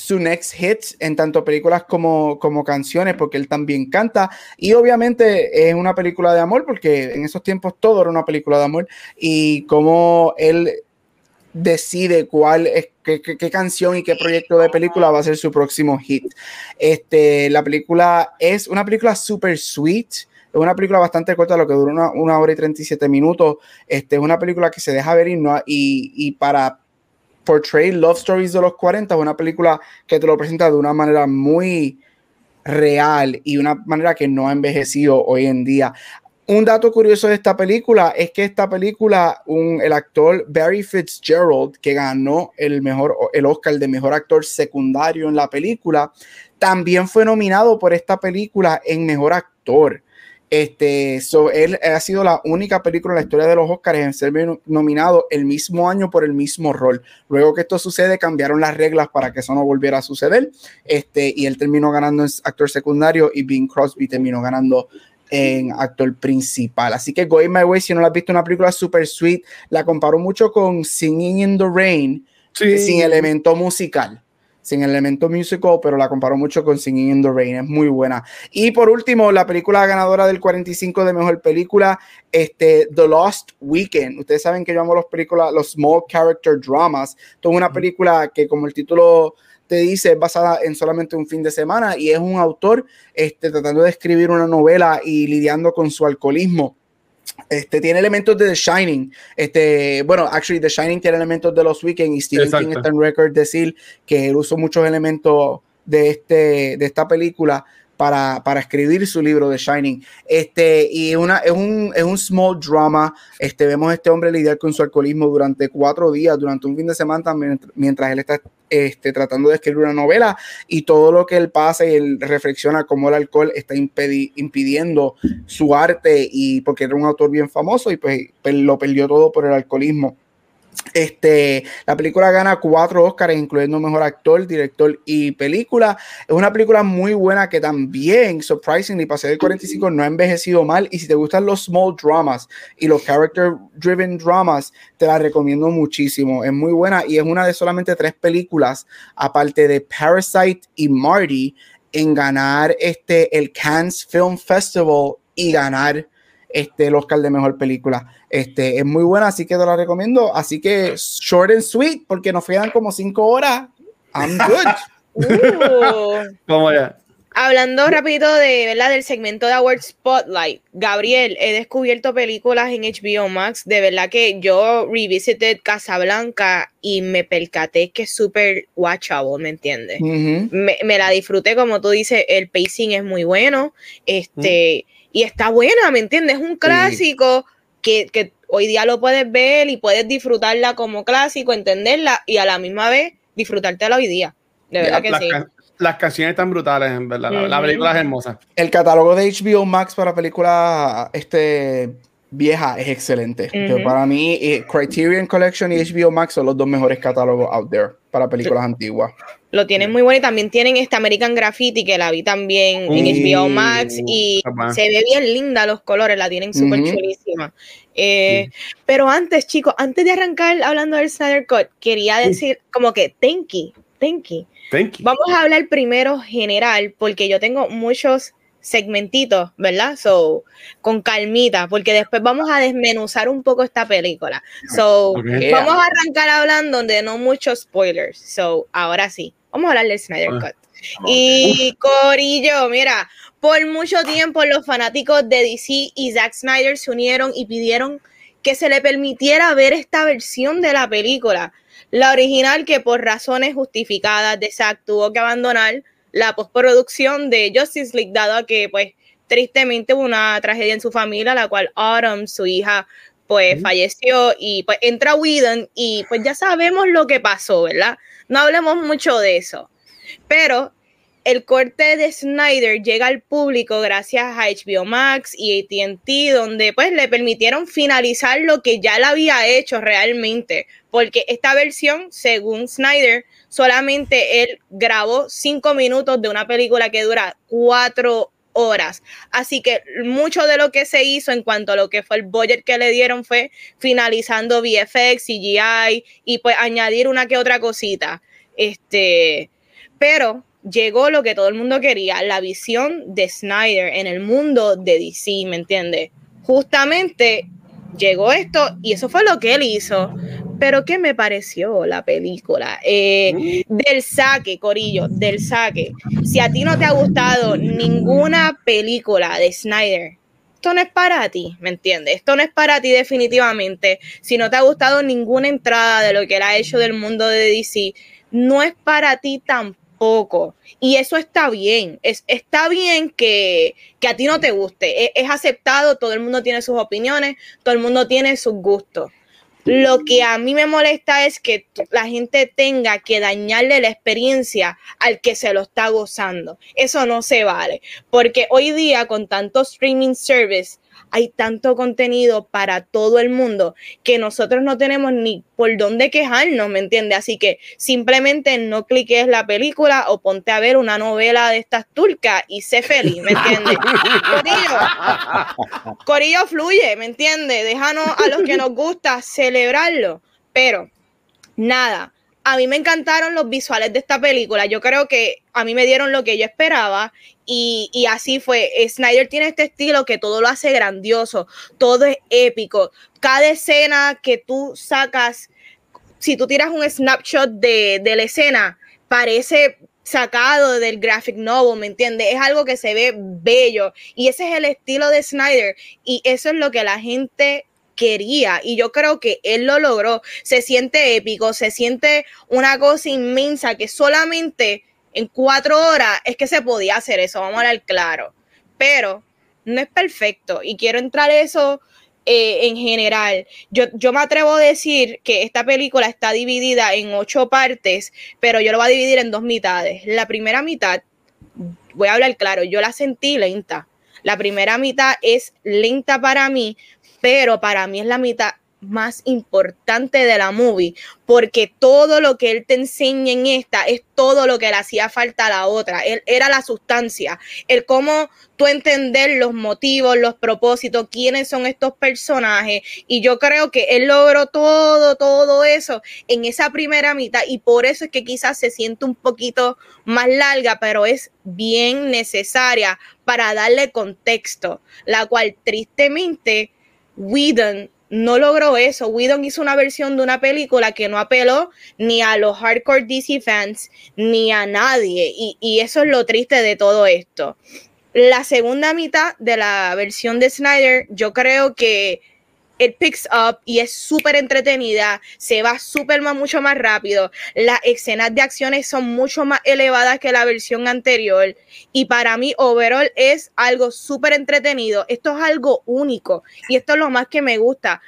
su next hit en tanto películas como, como canciones, porque él también canta. Y obviamente es una película de amor, porque en esos tiempos todo era una película de amor. Y como él decide cuál es qué, qué, canción y qué proyecto de película va a ser su próximo hit. Este, la película es una película super sweet. Es una película bastante corta, lo que dura una, una hora y 37 minutos. Este, es una película que se deja ver y, no, y, y para Portray Love Stories de los 40 es una película que te lo presenta de una manera muy real y una manera que no ha envejecido hoy en día. Un dato curioso de esta película es que esta película, el actor Barry Fitzgerald, que ganó el, mejor, el Oscar de mejor actor secundario en la película, también fue nominado por esta película en mejor actor. Este, so, él ha sido la única película en la historia de los Oscars en ser nominado el mismo año por el mismo rol. Luego que esto sucede, cambiaron las reglas para que eso no volviera a suceder. Este, y él terminó ganando en actor secundario y Bing Crosby terminó ganando en actor principal. Así que Going My Way, si no la has visto, una película super sweet, la comparo mucho con Singing in the Rain, sin elemento musical sin elemento musical, pero la comparo mucho con Singing in the Rain, es muy buena. Y por último, la película ganadora del 45 de mejor película, este, The Lost Weekend. Ustedes saben que yo amo las películas, los small character dramas. Esto es una película que, como el título te dice, es basada en solamente un fin de semana y es un autor este, tratando de escribir una novela y lidiando con su alcoholismo. Este, tiene elementos de The Shining. Este, bueno, actually, The Shining tiene elementos de los Weekend y Stephen King está en record decir que él usó muchos elementos de, este, de esta película para, para, escribir su libro de Shining. Este, y una, es, un, es un small drama. Este, vemos a este hombre lidiar con su alcoholismo durante cuatro días, durante un fin de semana, mientras él está este, tratando de escribir una novela y todo lo que él pasa y él reflexiona cómo el alcohol está impidiendo su arte y porque era un autor bien famoso y pues, pues lo perdió todo por el alcoholismo. Este, la película gana cuatro Oscars, incluyendo mejor actor, director y película. Es una película muy buena que también, surprisingly, para ser el 45, no ha envejecido mal. Y si te gustan los small dramas y los character driven dramas, te la recomiendo muchísimo. Es muy buena y es una de solamente tres películas, aparte de Parasite y Marty, en ganar este, el Cannes Film Festival y ganar este, el Oscar de mejor película. Este, es muy buena, así que te la recomiendo. Así que short and sweet, porque nos quedan como cinco horas. I'm good. Uh. ya? Hablando rapidito de, ¿verdad? del segmento de Award Spotlight, Gabriel, he descubierto películas en HBO Max. De verdad que yo revisited Casablanca y me percaté que es súper watchable, ¿me entiendes? me, me, la disfruté, como tú dices, el pacing es muy bueno. Este, y está buena, ¿me entiendes? Es un clásico que, hoy día lo puedes ver y puedes disfrutarla como clásico, entenderla y a la misma vez disfrutártela hoy día. De verdad que las, sí. las canciones están brutales, en verdad. La película es hermosa. El catálogo de HBO Max para película este, vieja es excelente. Para mí, eh, Criterion Collection y HBO Max son los dos mejores catálogos out there para películas antiguas. Lo tienen muy bueno y también tienen esta American Graffiti que la vi también en HBO Max y se ve bien linda los colores, la tienen súper chulísima. Eh, pero antes, chicos, antes de arrancar hablando del Snyder Cut, quería decir como que thank you, thank you. Thank you. Vamos a hablar primero general porque yo tengo muchos segmentitos, ¿verdad? So, con calmita, porque después vamos a desmenuzar un poco esta película. So, vamos a arrancar hablando de no muchos spoilers. So, ahora sí, vamos a hablar del Snyder ah. Cut. Y Corillo, mira, por mucho tiempo los fanáticos de DC y Zack Snyder se unieron y pidieron que se le permitiera ver esta versión de la película. La original que por razones justificadas de Zack tuvo que abandonar la postproducción de Justice League, dado que pues tristemente hubo una tragedia en su familia, la cual Autumn, su hija, pues falleció y pues entra Whedon y pues ya sabemos lo que pasó, ¿verdad? No hablemos mucho de eso. Pero el corte de Snyder llega al público gracias a HBO Max y ATT, donde pues le permitieron finalizar lo que ya le había hecho realmente, porque esta versión, según Snyder, solamente él grabó cinco minutos de una película que dura cuatro horas. Así que mucho de lo que se hizo en cuanto a lo que fue el budget que le dieron fue finalizando VFX, CGI y pues añadir una que otra cosita. Este, pero llegó lo que todo el mundo quería, la visión de Snyder en el mundo de DC, ¿me entiendes? Justamente llegó esto y eso fue lo que él hizo. Pero ¿qué me pareció la película? Eh, del saque, Corillo, del saque. Si a ti no te ha gustado ninguna película de Snyder, esto no es para ti, ¿me entiendes? Esto no es para ti definitivamente. Si no te ha gustado ninguna entrada de lo que él ha hecho del mundo de DC, no es para ti tampoco tampoco. Y eso está bien. Es, está bien que, que a ti no te guste. Es, es aceptado, todo el mundo tiene sus opiniones, todo el mundo tiene sus gustos. Lo que a mí me molesta es que la gente tenga que dañarle la experiencia al que se lo está gozando. Eso no se vale, porque hoy día con tanto streaming service hay tanto contenido para todo el mundo que nosotros no tenemos ni por dónde quejarnos, ¿me entiendes? Así que simplemente no cliques la película o ponte a ver una novela de estas turcas y sé feliz, ¿me entiendes? Corillo, Corillo fluye, ¿me entiendes? Déjanos a los que nos gusta celebrarlo, pero nada. A mí me encantaron los visuales de esta película. Yo creo que a mí me dieron lo que yo esperaba y, y así fue. Snyder tiene este estilo que todo lo hace grandioso, todo es épico. Cada escena que tú sacas, si tú tiras un snapshot de, de la escena, parece sacado del graphic novel, ¿me entiendes? Es algo que se ve bello y ese es el estilo de Snyder y eso es lo que la gente quería y yo creo que él lo logró. Se siente épico, se siente una cosa inmensa que solamente en cuatro horas es que se podía hacer eso, vamos a hablar claro. Pero no es perfecto y quiero entrar eso eh, en general. Yo, yo me atrevo a decir que esta película está dividida en ocho partes, pero yo lo voy a dividir en dos mitades. La primera mitad, voy a hablar claro, yo la sentí lenta. La primera mitad es lenta para mí, pero para mí es la mitad más importante de la movie, porque todo lo que él te enseña en esta es todo lo que le hacía falta a la otra. Él era la sustancia, el cómo tú entender los motivos, los propósitos, quiénes son estos personajes. Y yo creo que él logró todo, todo eso en esa primera mitad. Y por eso es que quizás se siente un poquito más larga, pero es bien necesaria para darle contexto, la cual tristemente Whedon no logró eso. Whedon hizo una versión de una película que no apeló ni a los hardcore DC fans ni a nadie. Y, y eso es lo triste de todo esto. La segunda mitad de la versión de Snyder, yo creo que it picks up y es súper entretenida, se va súper más, mucho más rápido. Las escenas de acciones son mucho más elevadas que la versión anterior. Y para mí, overall es algo súper entretenido. Esto es algo único y esto es lo más que me gusta.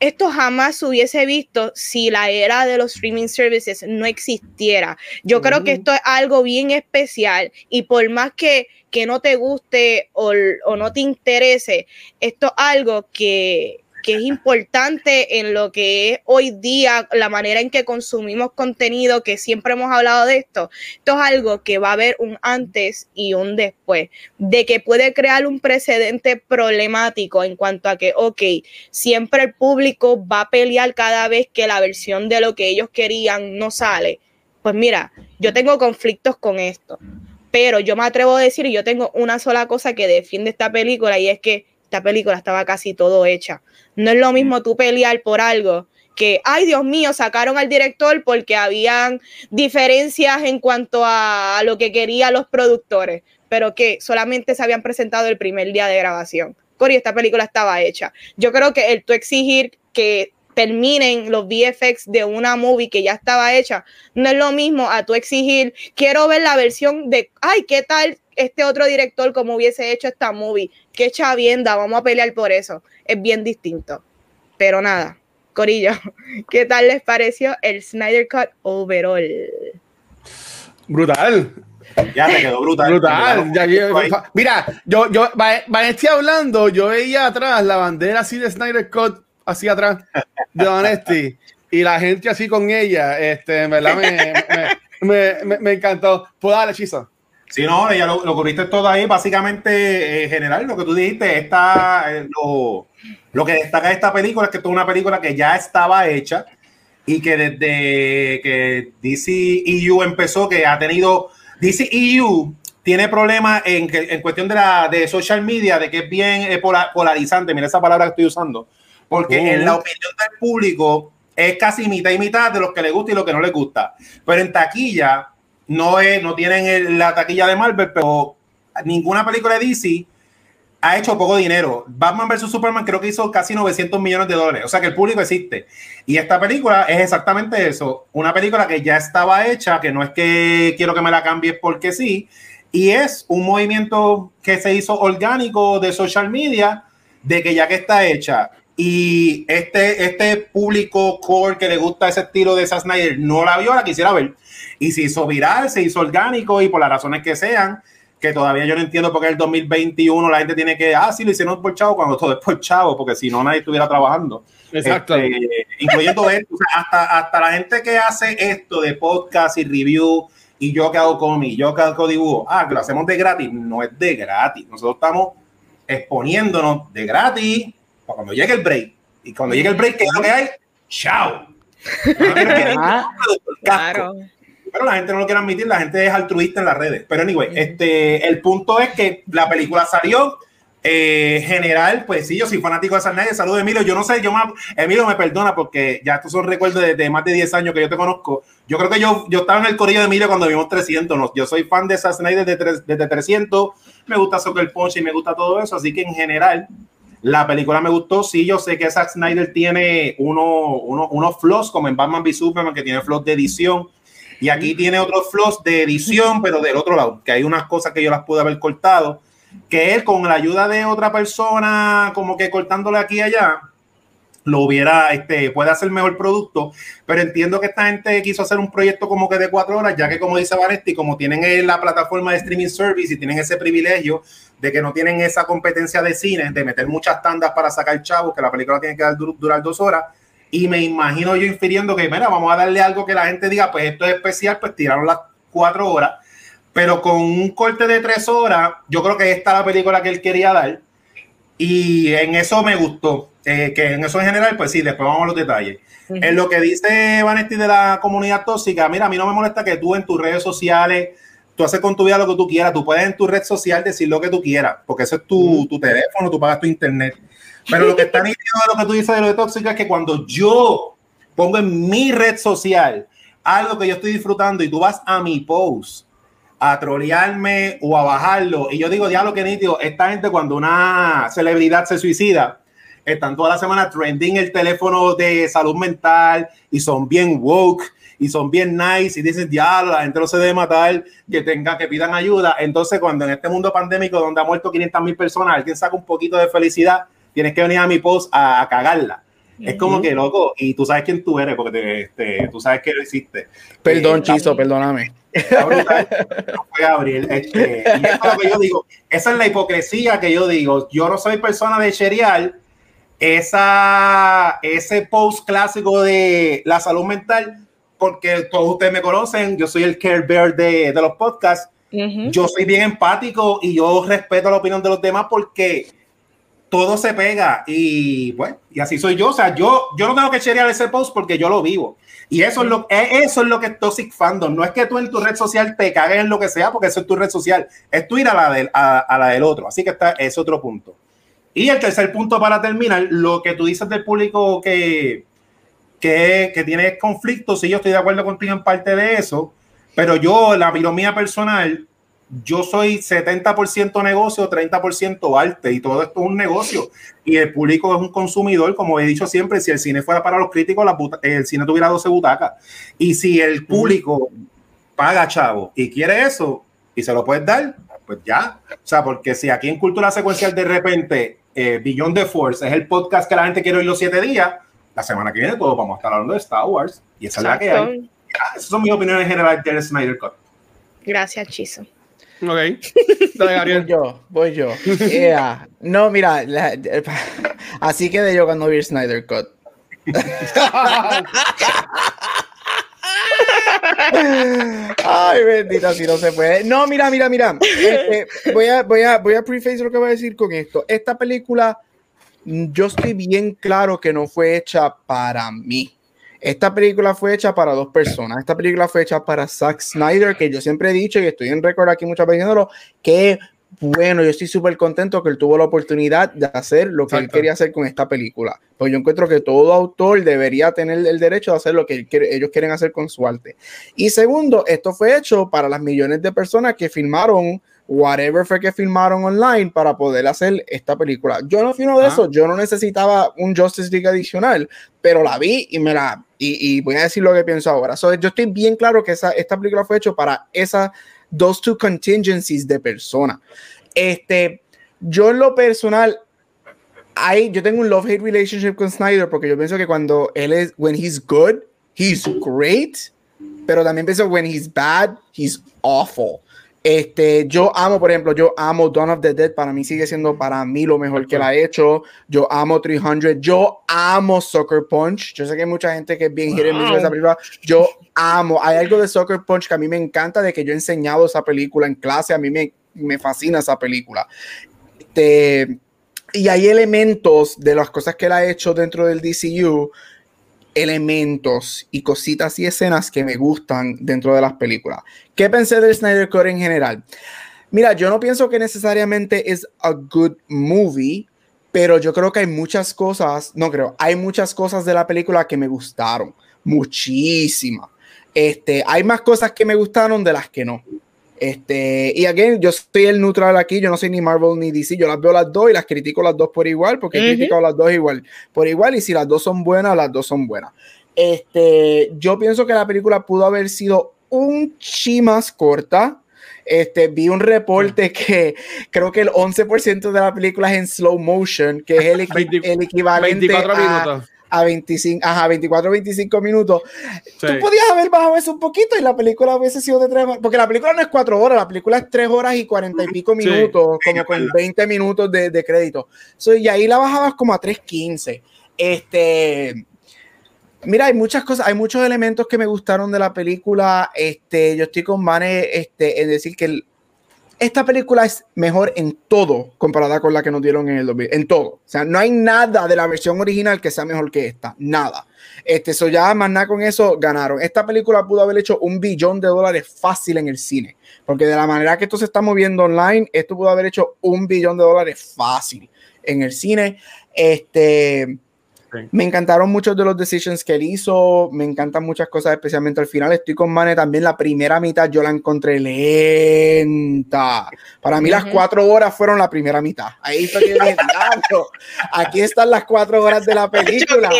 Esto jamás se hubiese visto si la era de los streaming services no existiera. Yo creo que esto es algo bien especial y por más que, que no te guste o, o no te interese, esto es algo que, que es importante en lo que es hoy día la manera en que consumimos contenido, que siempre hemos hablado de esto. Esto es algo que va a haber un antes y un después, de que puede crear un precedente problemático en cuanto a que, ok, siempre el público va a pelear cada vez que la versión de lo que ellos querían no sale. Pues mira, yo tengo conflictos con esto, pero yo me atrevo a decir, y yo tengo una sola cosa que defiende esta película y es que esta película estaba casi todo hecha. No es lo mismo tú pelear por algo que, ay Dios mío, sacaron al director porque habían diferencias en cuanto a lo que querían los productores, pero que solamente se habían presentado el primer día de grabación. Cory, esta película estaba hecha. Yo creo que el tú exigir que terminen los VFX de una movie que ya estaba hecha, no es lo mismo a tú exigir, quiero ver la versión de, ay, ¿qué tal este otro director como hubiese hecho esta movie? Qué chavienda, vamos a pelear por eso. Es bien distinto. Pero nada, Corillo, ¿qué tal les pareció el Snyder Cut overall? Brutal. Ya te quedó brutal. Brutal. Ya, yo- Ahí. mira, yo, yo, Va- Vanesti hablando, yo veía atrás la bandera así de Snyder Cut, así atrás de Vanesti, y la gente así con ella, este, en verdad me, me, me, me- me encantó. Pues dale, hechizo. Sí, no, ya lo, lo cubriste todo ahí. Básicamente, eh, general, lo que tú dijiste, está, eh, lo, lo que destaca de esta película es que es una película que ya estaba hecha y que desde que DC EU empezó, que ha tenido, DC EU tiene problemas en, que- en cuestión de, la, de social media, de que es bien eh, pola- polarizante, mira esa palabra que estoy usando, porque en la opinión del público es casi mitad y mitad de los que le gusta y los que no les gusta. Pero en taquilla no, es, no tienen la taquilla de Marvel, pero ninguna película de DC ha hecho poco dinero. Batman vs. Superman creo que hizo casi 900 millones de dólares. O sea que el público existe. Y esta película es exactamente eso. Una película que ya estaba hecha, que no es que quiero que me la cambies porque sí. Y es un movimiento que se hizo orgánico de social media, de que ya que está hecha y este, este público core que le gusta ese estilo de Zack Snyder no la vio, la quisiera ver. Y se hizo viral, se hizo orgánico y por las razones que sean, que todavía yo no entiendo por qué el 2021 la gente tiene que, ah, sí, lo hicieron por chavo cuando todo es por chavo, porque si no nadie estuviera trabajando. Exacto. Este, incluyendo esto, hasta, hasta la gente que hace esto de podcast y review, y yo que hago cómic, yo que hago dibujo, ah, que lo hacemos de gratis, no es de gratis. Nosotros estamos exponiéndonos de gratis para cuando llegue el break. Y cuando llegue el break, ¿qué es lo que hay? ¡Chao! claro pero la gente no lo quiere admitir, la gente es altruista en las redes. Pero anyway, este, el punto es que la película salió. Eh, general, pues sí, yo soy fanático de Snyder. Saludos, Emilio. Yo no sé, yo más, Emilio me perdona porque ya estos son recuerdos de, más de 10 años que yo te conozco. Yo creo que yo, yo estaba en el corillo de Emilio cuando vimos 300. Yo soy fan de Snyder desde, desde 300. Me gusta Soccer Punch y me gusta todo eso. Así que en general, la película me gustó. Sí, yo sé que Zack Snyder tiene uno, uno, unos flaws, como en Batman v Superman, que tiene flaws de edición y aquí tiene otros flows de edición, pero del otro lado, que hay unas cosas que yo las pude haber cortado, que él con la ayuda de otra persona, como que cortándole aquí y allá, lo hubiera, este, puede hacer mejor producto, pero entiendo que esta gente quiso hacer un proyecto como que de cuatro horas, ya que como dice Vanetti, como tienen la plataforma de streaming service y tienen ese privilegio de que no tienen esa competencia de cine, de meter muchas tandas para sacar chavos, que la película tiene que durar dos horas, y me imagino yo infiriendo que, mira, vamos a darle algo que la gente diga, pues esto es especial, pues tiraron las cuatro horas, pero con un corte de tres horas, yo creo que esta es la película que él quería dar. Y en eso me gustó, eh, que en eso en general, pues sí, después vamos a los detalles. En lo que dice Vanetti de la comunidad tóxica, mira, a mí no me molesta que tú en tus redes sociales, tú haces con tu vida lo que tú quieras, tú puedes en tu red social decir lo que tú quieras, porque eso es tu, tu teléfono, tú pagas tu internet. Pero lo que está nítido de lo que tú dices de lo de tóxica es que cuando yo pongo en mi red social algo que yo estoy disfrutando y tú vas a mi post a trolearme o a bajarlo y yo digo, diablo, que nítido, esta gente cuando una celebridad se suicida, están toda la semana trending el teléfono de salud mental y son bien woke y son bien nice y dicen, diablo, la gente no se debe matar, que tenga, que pidan ayuda. Entonces, cuando en este mundo pandémico donde ha muerto 500 mil personas, alguien saca un poquito de felicidad, tienes que venir a mi post a, cagarla. Es como que, loco, y tú sabes quién tú eres, porque te, este, tú sabes que lo hiciste. Perdón, eh, Chizo, perdóname. no fue Gabriel. Este, y eso es lo que yo digo. Esa es la hipocresía que yo digo. Yo no soy persona de sherial. Esa, ese post clásico de la salud mental, porque todos ustedes me conocen, yo soy el care bear de, de los podcasts. Yo soy bien empático y yo respeto la opinión de los demás porque todo se pega y bueno, y así soy yo. O sea, yo, yo no tengo que cherear ese post porque yo lo vivo. Y eso es lo, e, eso es lo que es Toxic Fandom. No es que tú en tu red social te cagues en lo que sea porque eso es tu red social. Es tu ir a la del, a, la del otro. Así que está, es otro punto. Y el tercer punto para terminar, lo que tú dices del público que, que, que tiene conflictos, sí, yo estoy de acuerdo contigo en parte de eso, pero yo, la mía personal, yo soy 70% negocio, 30% arte y todo esto es un negocio. Y el público es un consumidor, como he dicho siempre, si el cine fuera para los críticos, el cine tuviera 12 butacas. Y si el público paga chavo y quiere eso y se lo puedes dar, pues ya, o sea, porque si aquí en Cultura Secuencial de repente eh, Beyond the Force es el podcast que la gente quiere oír los siete días, la semana que viene todos vamos a estar hablando de Star Wars y esa es la que hay. esas son mis opiniones generales de Snyder Cut. Gracias, Chiso. Ok. Dale, Gabriel. Voy yo, voy yo. Yeah. No, mira, así quedé yo cuando vi Snyder Cut. Ay, bendita, si no se puede. No, mira, mira, mira. Este, voy, a, voy, a, voy a preface lo que voy a decir con esto. Esta película, yo estoy bien claro que no fue hecha para mí. Esta película fue hecha para dos personas. Esta película fue hecha para Zack Snyder, que yo siempre he dicho y estoy en récord aquí muchas veces que bueno, yo estoy súper contento que él tuvo la oportunidad de hacer lo que él quería hacer con esta película. Pues yo encuentro que todo autor debería tener el derecho de hacer lo que ellos quieren hacer con su arte. Y segundo, esto fue hecho para las millones de personas que filmaron whatever fue que filmaron online para poder hacer esta película. Yo no fui uno de eso, yo no necesitaba un Justice League adicional, pero la vi y me la y, y voy a decir lo que pienso ahora. So, yo estoy bien claro que esa, esta película fue hecha para esas dos two contingencies de persona. Este, yo en lo personal, hay, yo tengo un love-hate relationship con Snyder porque yo pienso que cuando él es, when he's good, he's great, pero también pienso when he's bad, he's awful. Este, yo amo, por ejemplo, yo amo Dawn of the Dead, para mí sigue siendo para mí lo mejor que la ha hecho. Yo amo 300, yo amo Soccer Punch. Yo sé que hay mucha gente que es bien wow. esa película. Yo amo, hay algo de Soccer Punch que a mí me encanta de que yo he enseñado esa película en clase, a mí me, me fascina esa película. Este, y hay elementos de las cosas que él ha hecho dentro del DCU elementos y cositas y escenas que me gustan dentro de las películas. ¿Qué pensé del Snyder Cut en general? Mira, yo no pienso que necesariamente es a good movie, pero yo creo que hay muchas cosas, no creo, hay muchas cosas de la película que me gustaron, muchísimas. Este, hay más cosas que me gustaron de las que no. Este, y again, yo soy el neutral aquí, yo no soy ni Marvel ni DC, yo las veo las dos y las critico las dos por igual, porque he criticado las dos igual, por igual, y si las dos son buenas, las dos son buenas. Este, yo pienso que la película pudo haber sido un chi más corta. Este, vi un reporte que creo que el 11% de la película es en slow motion, que es el, el equivalente 24 minutos a 25, ajá, 24, 25 minutos. Sí. Tú podías haber bajado eso un poquito y la película hubiese sido de 3 horas, porque la película no es 4 horas, la película es 3 horas y 40 y pico minutos, sí. como con 20 minutos de, de crédito. So, y ahí la bajabas como a 3.15. Este. Mira, hay muchas cosas, hay muchos elementos que me gustaron de la película. Este, yo estoy con Mane este, en decir que el, esta película es mejor en todo comparada con la que nos dieron en el 2000, en todo. O sea, no hay nada de la versión original que sea mejor que esta, nada. Este, eso ya más nada con eso ganaron. Esta película pudo haber hecho un billón de dólares fácil en el cine, porque de la manera que esto se está moviendo online, esto pudo haber hecho un billón de dólares fácil en el cine. Este, Sí. Me encantaron muchos de los decisions que él hizo, me encantan muchas cosas, especialmente al final. Estoy con Mane también. La primera mitad yo la encontré lenta. Para mí, uh -huh. las cuatro horas fueron la primera mitad. Ahí está que Aquí están las cuatro horas de la película.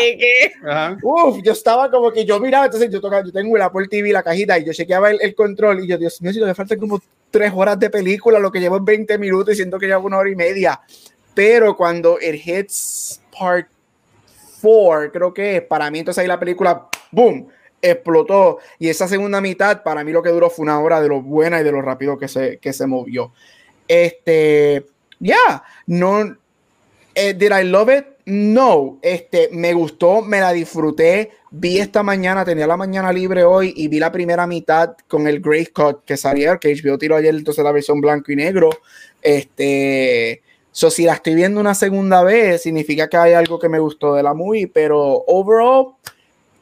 Uf, yo estaba como que yo miraba, entonces yo, tocaba, yo tengo el Apple TV, la cajita, y yo chequeaba el, el control, y yo, Dios mío, si me faltan como tres horas de película, lo que llevo es 20 minutos y siento que llevo una hora y media. Pero cuando el hits part Four, creo que es. Para mí, entonces ahí la película, ¡boom! explotó. Y esa segunda mitad, para mí lo que duró fue una hora de lo buena y de lo rápido que se, que se movió. Este, ya, yeah, no. Eh, ¿Did I love it? No. Este, me gustó, me la disfruté. Vi esta mañana, tenía la mañana libre hoy y vi la primera mitad con el Grey Cut que salió, que HBO tiró ayer, entonces la versión blanco y negro. Este So, si la estoy viendo una segunda vez, significa que hay algo que me gustó de la movie, pero overall,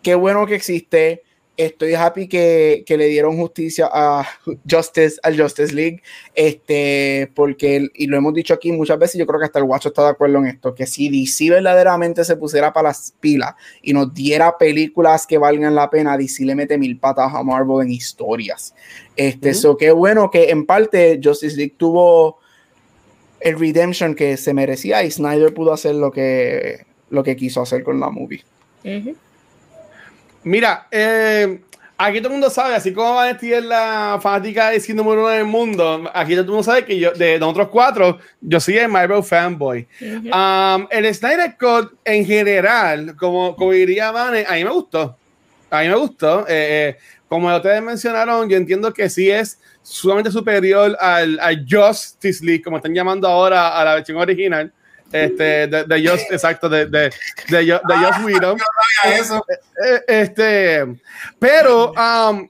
qué bueno que existe. Estoy happy que, que le dieron justicia a Justice, al Justice League, este, porque, y lo hemos dicho aquí muchas veces, yo creo que hasta el guacho está de acuerdo en esto, que si DC verdaderamente se pusiera para las pilas y nos diera películas que valgan la pena, DC le mete mil patas a Marvel en historias. Este, uh -huh. so, qué bueno que en parte Justice League tuvo el redemption que se merecía y Snyder pudo hacer lo que, lo que quiso hacer con la movie. Uh -huh. Mira, eh, aquí todo el mundo sabe, así como Vanity es la fanática de cine número uno del mundo, aquí todo el mundo sabe que yo, de nosotros cuatro, yo soy el Marvel fanboy. Uh -huh. um, el Snyder Cut en general, como, como diría Vane, a mí me gustó. A mí me gustó. Eh, eh, como ustedes mencionaron, yo entiendo que sí es sumamente superior al, al, Justice League, como están llamando ahora a la versión original. Este, de, de Just, exacto, de, de, de, de Just Widow. Eso. Este, pero um,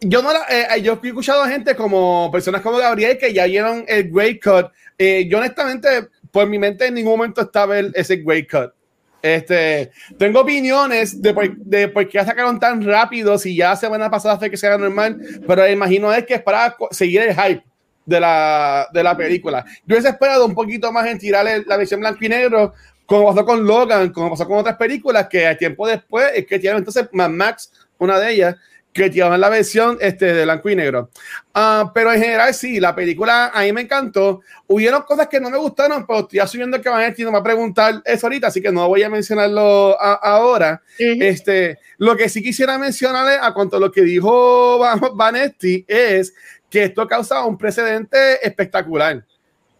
yo no la, eh, yo he escuchado a gente como personas como Gabriel que ya vieron el Great Cut. Eh, yo honestamente, por mi mente en ningún momento estaba el, ese Great Cut. Este, tengo opiniones de por, de por qué sacaron tan rápido si ya semana pasada fue que se haga normal, pero imagino es que es para seguir el hype de la, de la película. Yo hubiese esperado un poquito más en tirarle la versión blanco y negro, como pasó con Logan, como pasó con otras películas, que a tiempo después es que tiraron entonces Mad Max, una de ellas, que tiraron la versión este, de blanco y negro. Ah, pero en general, sí, la película a mí me encantó. Hubieron cosas que no me gustaron, pero estoy asumiendo que Vanetti no me va a preguntar eso ahorita, así que no voy a mencionarlo ahora. este, lo que sí quisiera mencionarle a cuanto a lo que dijo Vanetti es que esto causa un precedente espectacular,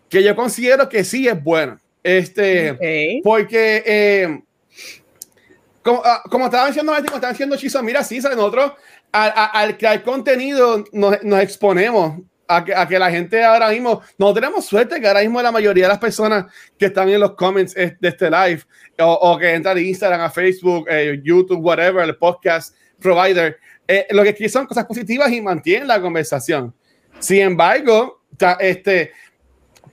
que yo considero que sí es bueno. Este, porque eh, como, ah, como estaba diciendo, como estaba diciendo Chiso, mira, sí, nosotros al, al crear contenido nos, nos exponemos a que, a que, la gente ahora mismo, no tenemos suerte que ahora mismo la mayoría de las personas que están en los comments de este live o, o que entran a Instagram, a Facebook, eh, YouTube, whatever, el podcast provider, eh, lo que son cosas positivas y mantienen la conversación. Sin embargo, este,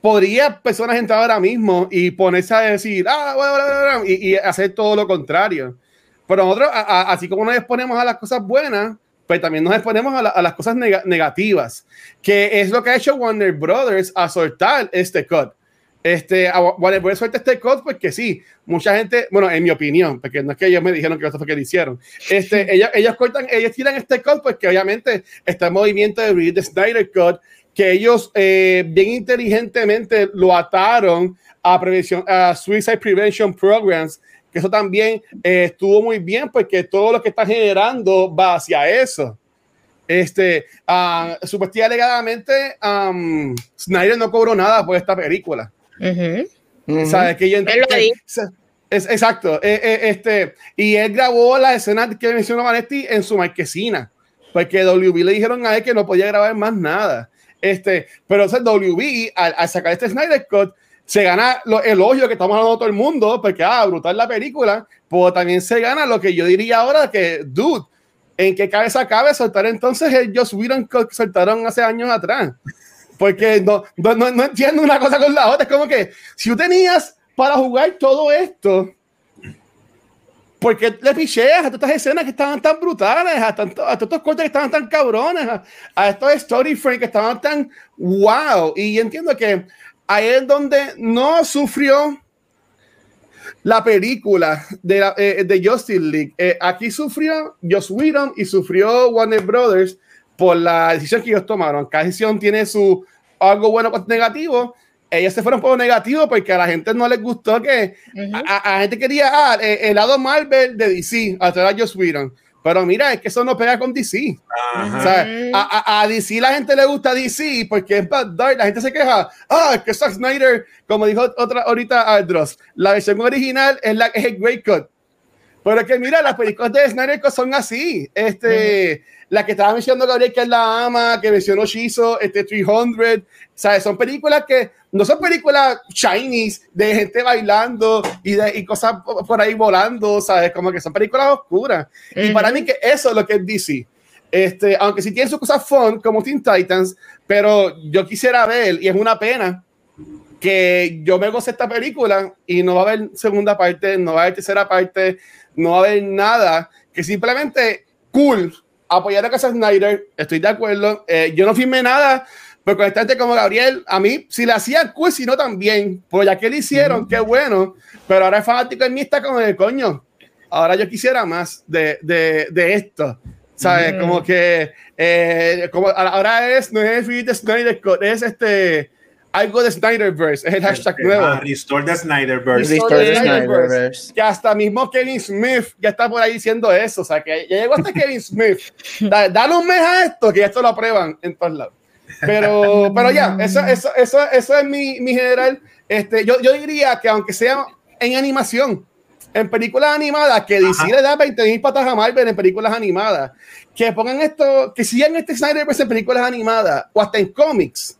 podría personas entrar ahora mismo y ponerse a decir, ah, y, hacer todo lo contrario. Pero nosotros, así como nos exponemos a las cosas buenas, pues también nos exponemos a, las cosas negativas, que es lo que ha hecho Warner Brothers a soltar este cut. Este, Warner Brothers suelta este cut porque sí, mucha gente, bueno, en mi opinión, porque no es que ellos me dijeron que eso fue que lo hicieron, este, ellos, ellos cortan, ellos tiran este cut porque obviamente está el movimiento de the Snyder Cut, que ellos eh, bien inteligentemente lo ataron a, prevención, a Suicide Prevention Programs, eso también eh, estuvo muy bien porque todo lo que está generando va hacia eso. Este, uh, supuestamente alegadamente, um, Snyder no cobró nada por esta película. ¿Sabes? Que yo es, exacto. Eh, eh, este, y él grabó la escena que mencionó Vanetti en su marquesina, porque WB le dijeron a él que no podía grabar más nada. Este, pero ese WB, al, al sacar este Snyder Cut, se gana lo, el ojo que estamos hablando todo el mundo, porque, ah, brutal la película, pero también se gana lo que yo diría ahora, que, dude, ¿en qué cabeza cabe soltar entonces el Joss Whedon que soltaron hace años atrás? Porque no, no, no, entiendo una cosa con la otra, es como que, si tú tenías para jugar todo esto, ¿por qué le picheas a todas estas escenas que estaban tan brutales, a, tanto, a todos estos cortes que estaban tan cabrones, a, a estos story frames que estaban tan wow? Y entiendo que ahí es donde no sufrió la película de, la, eh, de Justice League. Eh, aquí sufrió Joss Whedon y sufrió Warner Brothers por la decisión que ellos tomaron. Cada decisión tiene su algo bueno o negativo. Ellos se fueron por lo negativo porque a la gente no les gustó que uh -huh. a, a, la gente quería ah, el, lado Marvel de DC a través de Joss Whedon. Pero mira, es que eso no pega con DC. O sea, a, a, DC la gente le gusta DC porque es Bad Dark. La gente se queja. Ah, es que Zack Snyder, como dijo otra ahorita Aldros, la versión original es la es el Great Cut. Pero que mira, las películas de Snyder son así. Este, -huh. la que estaba mencionando Gabriel, que es la ama, que mencionó Shizo, este 300. ¿Sabes? Son películas que no son películas Chinese de gente bailando y, de, y cosas por ahí volando, ¿sabes? Como que son películas oscuras. Y para mí que eso es lo que es DC. Este, aunque sí tiene sus cosas fun como Teen Titans, pero yo quisiera ver, y es una pena, que yo me goce esta película y no va a haber segunda parte, no va a haber tercera parte, no va a haber nada, que simplemente cool, apoyar a Casa Snyder, estoy de acuerdo, eh, yo no firmé nada, pero con este como Gabriel, a mí, si le hacía cool, si no también, pues ya que le hicieron, uh -huh. qué bueno, pero ahora es fanático en mí, está como de coño, ahora yo quisiera más de, de, de esto, ¿sabes? Uh -huh. Como que, eh, como ahora es, no es the Snyder es este, algo de Snyderverse, es el hashtag nuevo. Ah, Restore the Snyderverse. Restore the Snyderverse. Que hasta mismo Kevin Smith ya está por ahí diciendo eso, o sea, que ya llegó hasta Kevin Smith. Da, dale un mes a esto, que ya esto lo aprueban en todos lados. Pero, pero ya, eso, eso, eso, eso es mi, mi general. Este, yo, yo diría que aunque sea en animación, en películas animadas, que DC le da 20 mil patas a Marvel en películas animadas, que pongan esto, que sigan este Snyderverse en películas animadas o hasta en cómics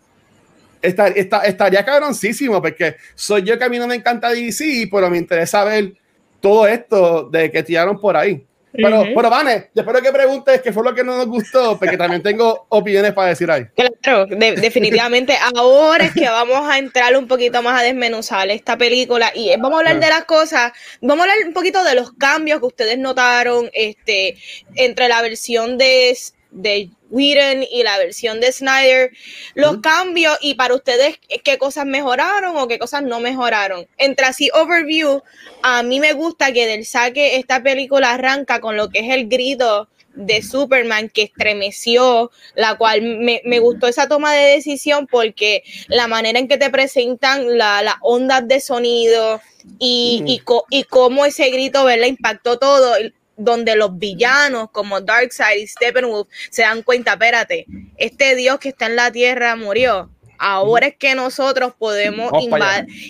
Estar, estar, estaría cabroncísimo porque soy yo que a mí no me encanta DC, pero me interesa ver todo esto de que tiraron por ahí. Pero, uh -huh. pero Vane, espero que preguntes qué fue lo que no nos gustó, porque también tengo opiniones para decir ahí. Claro, de, definitivamente. Ahora es que vamos a entrar un poquito más a desmenuzar esta película y vamos a hablar de las cosas, vamos a hablar un poquito de los cambios que ustedes notaron este, entre la versión de, de Whedon y la versión de Snyder, los cambios y para ustedes qué cosas mejoraron o qué cosas no mejoraron. Entre así overview, a mí me gusta que del saque esta película arranca con lo que es el grito de Superman que estremeció, la cual me, me, gustó esa toma de decisión porque la manera en que te presentan las la ondas de sonido y, y, y, cómo ese grito, ¿verdad? Impactó todo, donde los villanos como Darkseid y Steppenwolf se dan cuenta, espérate, este Dios que está en la tierra murió. Ahora es que nosotros podemos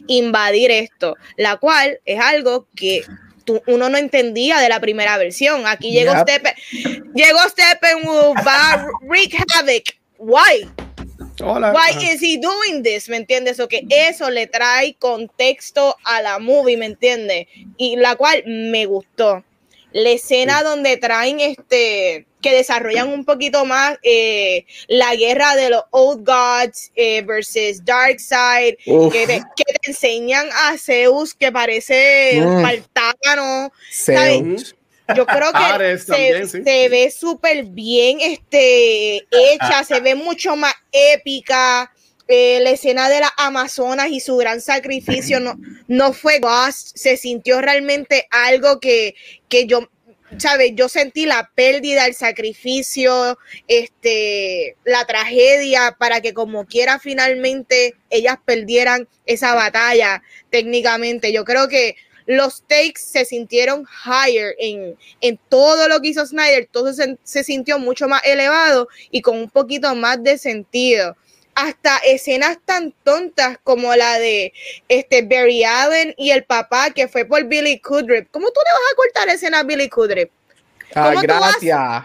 invadir esto, la cual es algo que uno no entendía de la primera versión. Aquí llegó yep. Steppen, llegó Steppenwolf, va a wreak havoc. Why? Hola. Why is he doing this? ¿Me entiendes? O que eso le trae contexto a la movie, ¿me entiendes? Y la cual me gustó la escena donde traen este que desarrollan un poquito más eh, la guerra de los Old Gods eh, versus Darkseid, que te, que te, enseñan a Zeus que parece mm. Yo creo que se, también, sí. se, ve súper bien este, hecha, se ve mucho más épica. La escena de las Amazonas y su gran sacrificio no, no fue Ghost, se sintió realmente algo que, que yo, ¿sabes? Yo sentí la pérdida, el sacrificio, este, la tragedia para que como quiera finalmente ellas perdieran esa batalla técnicamente. Yo creo que los takes se sintieron higher en, en todo lo que hizo Snyder, todo se, se sintió mucho más elevado y con un poquito más de sentido hasta escenas tan tontas como la de este Barry Allen y el papá que fue por Billy Kudrip. ¿Cómo tú le vas a cortar escena a Billy Kudrip? Ah, gracias.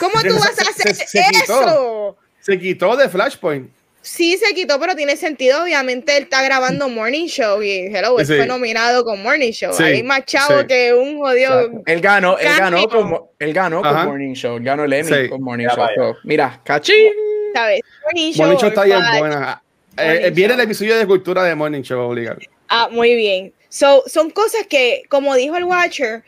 ¿Cómo tú vas a hacer se, se, eso? Quitó, se quitó de Flashpoint. Sí, se quitó, pero tiene sentido. Obviamente, él está grabando Morning Show y Hello, él sí. fue nominado con Morning Show. Sí, Hay más chavo sí. que un jodido. Él ganó, él ganó, con, él ganó con Morning Show. Él ganó el Emmy con Morning Show. So, mira, cachín. ¿Sabes? Morning Show, Morning Show está bien buena. Eh, viene el episodio de cultura de Morning Show obligado. Ah, muy bien. So, son cosas que, como dijo el Watcher,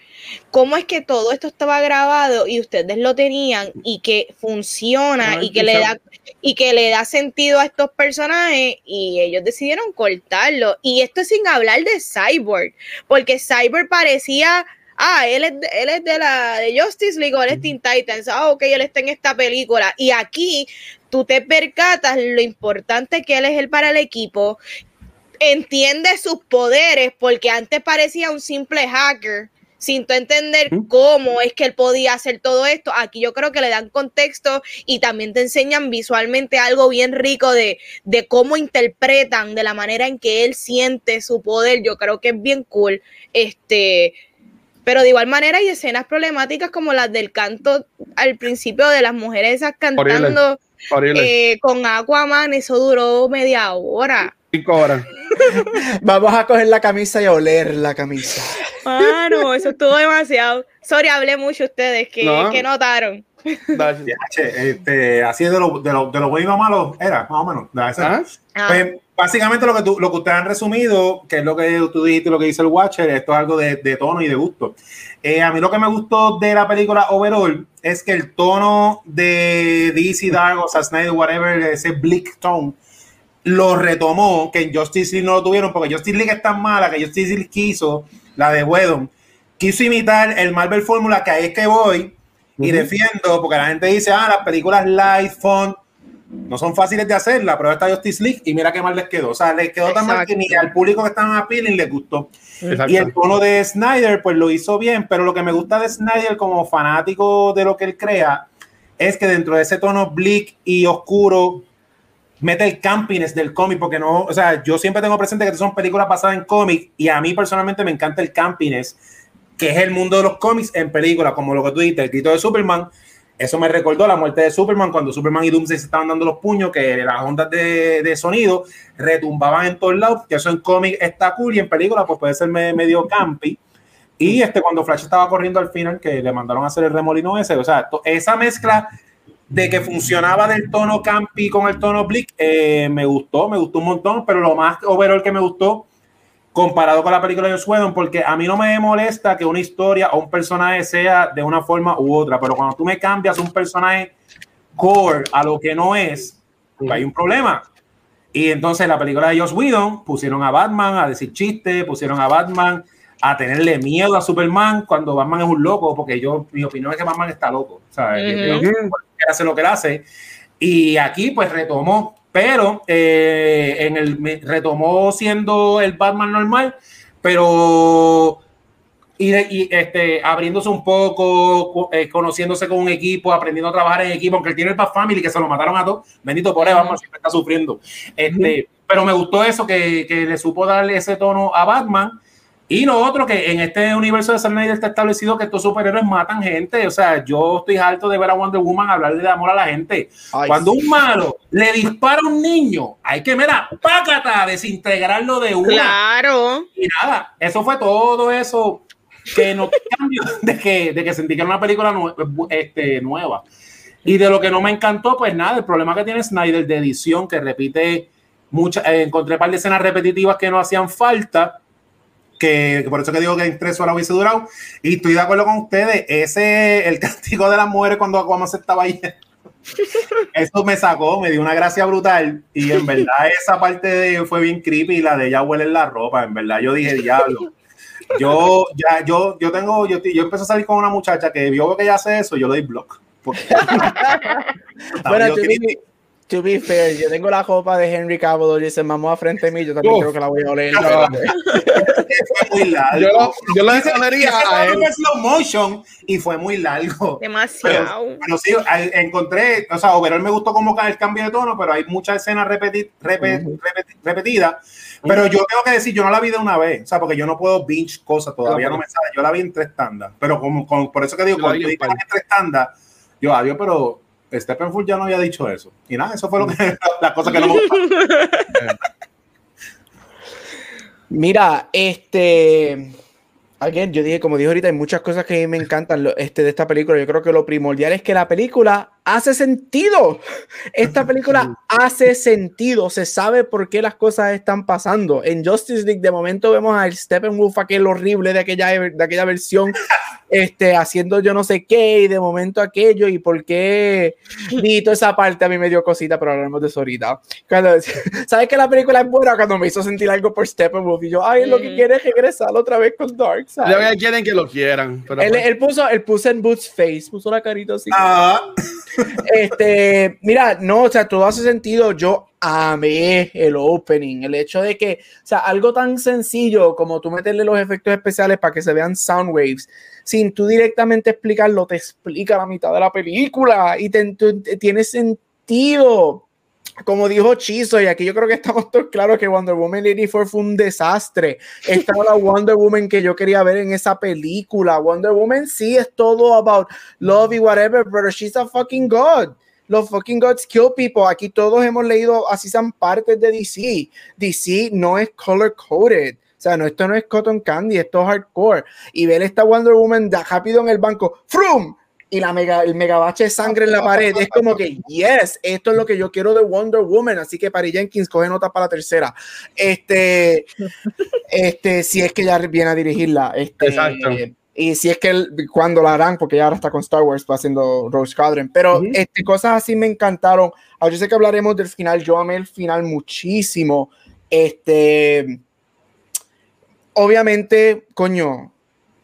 cómo es que todo esto estaba grabado y ustedes lo tenían y que funciona no, y que le da y que le da sentido a estos personajes y ellos decidieron cortarlo. Y esto es sin hablar de Cyborg, porque Cyborg parecía ah, él es, de, él es de la de Justice League o él es Teen Titans, ah, ok, él está en esta película. Y aquí tú te percatas lo importante que él es él para el equipo, entiende sus poderes, porque antes parecía un simple hacker sin tú entender cómo es que él podía hacer todo esto. Aquí yo creo que le dan contexto y también te enseñan visualmente algo bien rico de, de cómo interpretan, de la manera en que él siente su poder. Yo creo que es bien cool. Este, pero de igual manera hay escenas problemáticas como las del canto al principio de las mujeres esas cantando eh, con Aquaman, eso duró media hora. Cinco horas. Vamos a coger la camisa y a oler la camisa. Mano, eso estuvo demasiado. Sorry, hablé mucho ustedes, que, no. que notaron. este, así de lo, de, lo, de lo bueno y malo era, más o menos. ¿Ah? Ah. Pues, básicamente lo que, tú, lo que ustedes han resumido, que es lo que tú dijiste, lo que dice el Watcher, esto es algo de, de tono y de gusto. Eh, a mí lo que me gustó de la película overall es que el tono de DC Dark o Snyder, whatever, ese bleak tone, lo retomó, que en Justice League no lo tuvieron, porque Justice League es tan mala que Justice League quiso, la de Wedon, quiso imitar el Marvel Fórmula, que ahí es que voy y uh -huh. defiendo, porque la gente dice, ah, las películas light, font, no son fáciles de hacerla, pero esta Justice League y mira qué mal les quedó. O sea, les quedó Exacto. tan mal que ni al público que estaban a peeling les gustó. Exacto. Y el tono de Snyder, pues lo hizo bien, pero lo que me gusta de Snyder como fanático de lo que él crea es que dentro de ese tono bleak y oscuro mete el campiness del cómic, porque no, o sea, yo siempre tengo presente que son películas basadas en cómics y a mí personalmente me encanta el campiness, que es el mundo de los cómics en películas, como lo que tú dijiste, el grito de Superman, eso me recordó la muerte de Superman cuando Superman y Doomsday se estaban dando los puños, que las ondas de, de sonido retumbaban en todos lados, que eso en cómic está cool y en película pues puede ser medio campi. Y este, cuando Flash estaba corriendo al final, que le mandaron a hacer el remolino ese, o sea, esa mezcla de que funcionaba del tono campi con el tono blick, eh, me gustó, me gustó un montón, pero lo más overall que me gustó comparado con la película de Whedon, porque a mí no me molesta que una historia o un personaje sea de una forma u otra, pero cuando tú me cambias un personaje core a lo que no es, pues hay un problema. Y entonces en la película de Joss Whedon pusieron a Batman a decir chistes, pusieron a Batman a tenerle miedo a Superman cuando Batman es un loco, porque yo, mi opinión es que Batman está loco, ¿sabes? hace lo que él hace. Y aquí pues retomó, pero eh, en el retomó siendo el Batman normal, pero y, este, abriéndose un poco, eh, conociéndose con un equipo, aprendiendo a trabajar en equipo, aunque él tiene el Bat Family, que se lo mataron a todos, bendito por él, Batman siempre está sufriendo. Este, Pero me gustó eso, que, que, le supo darle ese tono a Batman. Y lo otro, que en este universo de Snyder está establecido que estos superhéroes matan gente. O sea, yo estoy harto de ver a Wonder Woman hablarle de amor a la gente. Cuando un malo le dispara a un niño, hay que, mira, pácata, desintegrarlo de una. Claro. Y nada, eso fue todo eso que no cambio de que, de que sentí que era una película este, nueva. Y de lo que no me encantó, pues nada, el problema que tiene Snyder de edición, que repite muchas, eh, encontré un par de escenas repetitivas que no hacían falta, que, por eso que digo que en tres horas hubiese durado. Y estoy de acuerdo con ustedes, ese, el castigo de las mujeres cuando Aquaman se estaba ahí. Eso me sacó, me dio una gracia brutal y en verdad esa parte fue bien creepy la de ella huele en la ropa, en verdad yo dije diablo, yo, ya, yo, yo tengo, yo, yo empecé a salir con una muchacha que vio que ella hace eso, yo le doy block. bueno, to be, fair, yo tengo la copa de Henry Cavill y se mamó a frente a mí, yo también creo que la voy a oler. fue muy largo. Yo, yo lo dejaría a él. slow motion y fue muy largo. Demasiado. Pero, sí, encontré, o sea, overall me gustó como el cambio de tono, pero hay muchas escenas repeti, repetidas pero yo tengo que decir, yo no la vi de una vez, o sea, porque yo no puedo binge cosas, todavía no, me sale. Yo la vi en tres tandas, pero como, por eso que digo, cuando yo en tres tandas, yo, adiós, pero Steppenwolf ya no había dicho eso. Y nada, eso fue lo que, que no me gustó. Mira, este Again, yo dije, como dije ahorita, hay muchas cosas que a mí me encantan este, de esta película. Yo creo que lo primordial es que la película hace sentido. Esta película hace sentido. Se sabe por qué las cosas están pasando. En Justice League, de momento, vemos a Steppenwolf, aquel horrible de aquella, de aquella versión, este, haciendo yo no sé qué, y de momento aquello, y por qué. Y toda esa parte a mí me dio cosita, pero hablaremos de eso ahorita. ¿Sabes que la película es buena? Cuando me hizo sentir algo por Steppenwolf, y yo, ay, lo que quiere es regresar otra vez con Dark ya quieren que lo quieran. Pero él, pues él, puso, él puso en Boots Face, puso la carita así. Ah. Este, mira, no, o sea, todo hace sentido. Yo amé el opening, el hecho de que, o sea, algo tan sencillo como tú meterle los efectos especiales para que se vean sound waves, sin tú directamente explicarlo, te explica la mitad de la película y te, tiene sentido como dijo Chizo, y aquí yo creo que estamos todos claros que Wonder Woman 84 fue un desastre. Esta la Wonder Woman que yo quería ver en esa película. Wonder Woman sí es todo about love y whatever, pero she's a fucking god. Los fucking gods kill people. Aquí todos hemos leído, así son partes de DC. DC no es color coded. O sea, no, esto no es cotton candy, esto es hardcore. Y ver esta Wonder Woman da rápido en el banco, ¡frum! Y la mega, el megabache de sangre en la pared. Es como que, yes, esto es lo que yo quiero de Wonder Woman. Así que Paris Jenkins coge nota para la tercera. Este, este, si es que ya viene a dirigirla. Este, Exacto. Y si es que cuando la harán, porque ya ahora está con Star Wars, está haciendo Rose Squadron. Pero este, cosas así me encantaron. Ahora yo sé que hablaremos del final. Yo amé el final muchísimo. Este, obviamente, coño,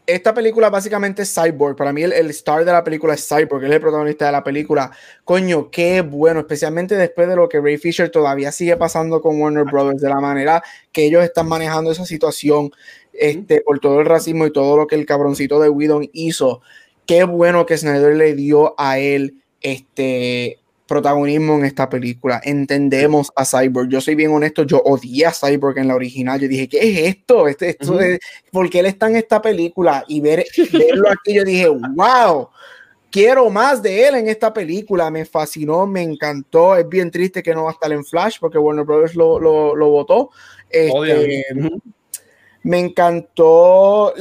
esta película básicamente es Cyborg. Para mí el, star de la película es Cyborg, él es el protagonista de la película. Coño, qué bueno, especialmente después de lo que Ray Fisher todavía sigue pasando con Warner Brothers, de la manera que ellos están manejando esa situación, este, por todo el racismo y todo lo que el cabroncito de Whedon hizo. Qué bueno que Snyder le dio a él este protagonismo en esta película. Entendemos a Cyborg. Yo soy bien honesto, yo odié a Cyborg en la original. Yo dije, ¿qué es esto? Este, esto ¿Por qué él está en esta película? Y ver, verlo aquí, yo dije, wow. Quiero más de él en esta película, me fascinó, me encantó. Es bien triste que no va a estar en Flash porque Warner Brothers lo, lo, lo votó. Este, me encantó,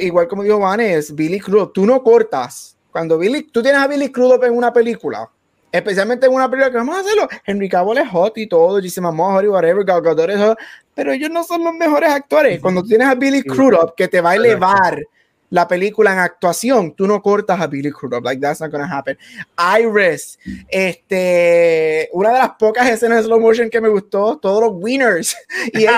igual como dijo Vanes, Billy Crudup, tú no cortas. Cuando Billy, tú tienes a Billy Crudup en una película, especialmente en una película que vamos a hacerlo. Henry Cavill es hot y todo, Jason Momoa, whatever, Gal Gadot es hot, pero ellos no son los mejores actores. Cuando tú tienes a Billy Crudup que te va a elevar la película en actuación, tú no cortas a Billy Crudup. Like, that's not gonna happen. Iris, este, una de las pocas escenas de slow motion que me gustó, todos los winners. Y él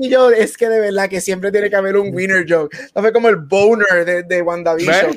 y yo, es que de verdad que siempre tiene que haber un winner joke. No fue como el boner de, de WandaVision.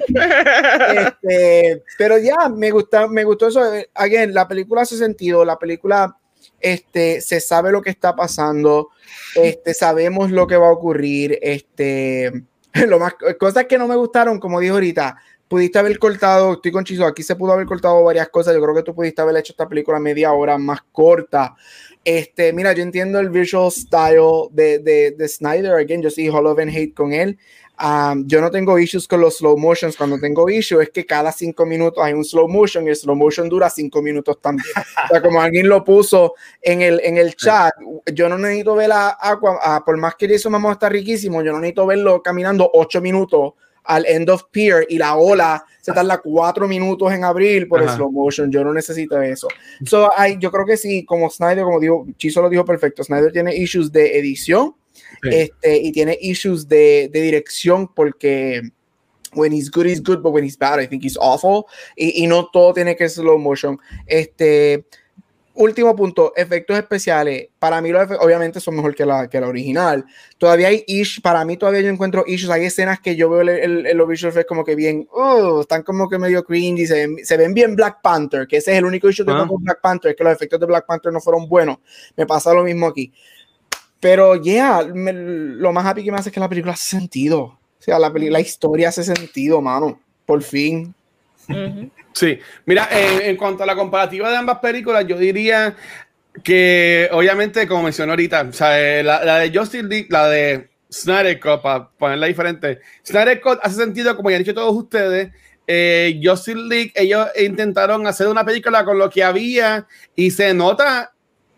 Este, pero ya, me gusta, me gustó eso. Again, la película hace sentido, la película, este, se sabe lo que está pasando, este, sabemos lo que va a ocurrir, este lo más, cosas que no me gustaron, como dijo ahorita, pudiste haber cortado, estoy con Chizo, aquí se pudo haber cortado varias cosas, yo creo que tú pudiste haber hecho esta película media hora más corta. Este, mira, yo entiendo el visual style de, de, de Snyder, again, yo soy Hall of Hate con él, Um, yo no tengo issues con los slow motions. Cuando tengo issues es que cada cinco minutos hay un slow motion y el slow motion dura cinco minutos también. o sea, como alguien lo puso en el, en el chat, yo no necesito ver a Aqua, por más que eso mamá está riquísimo, yo no necesito verlo caminando ocho minutos al end of pier y la ola se tarda cuatro minutos en abrir por el slow motion. Yo no necesito eso. So, hay, yo creo que sí, como Snyder, como dijo, Chiso lo dijo perfecto, Snyder tiene issues de edición este, y tiene issues de, de, dirección porque when he's good, he's good, but when he's bad, I think he's awful. Y, y no todo tiene que ser slow motion. Este, último punto, efectos especiales. Para mí, los obviamente, son mejor que la, que la original. Todavía hay issues, para mí todavía yo encuentro issues. Hay escenas que yo veo el, el, el visual como que bien, uh, están como que medio cringy, se ven, se ven bien Black Panther, que ese es el único issue que tengo con Black Panther, es que los efectos de Black Panther no fueron buenos. Me pasa lo mismo aquí. Pero, yeah, lo más happy que me hace es que la película hace sentido. O sea, la, la historia hace sentido, mano. Por fin. Sí, mira, en cuanto a la comparativa de ambas películas, yo diría que, obviamente, como mencionó ahorita, o sea, eh, la, la, de Justice League, la de Snyder Cut, para ponerla diferente, Snyder Cut hace sentido, como ya han dicho todos ustedes, eh, Justice League, ellos intentaron hacer una película con lo que había y se nota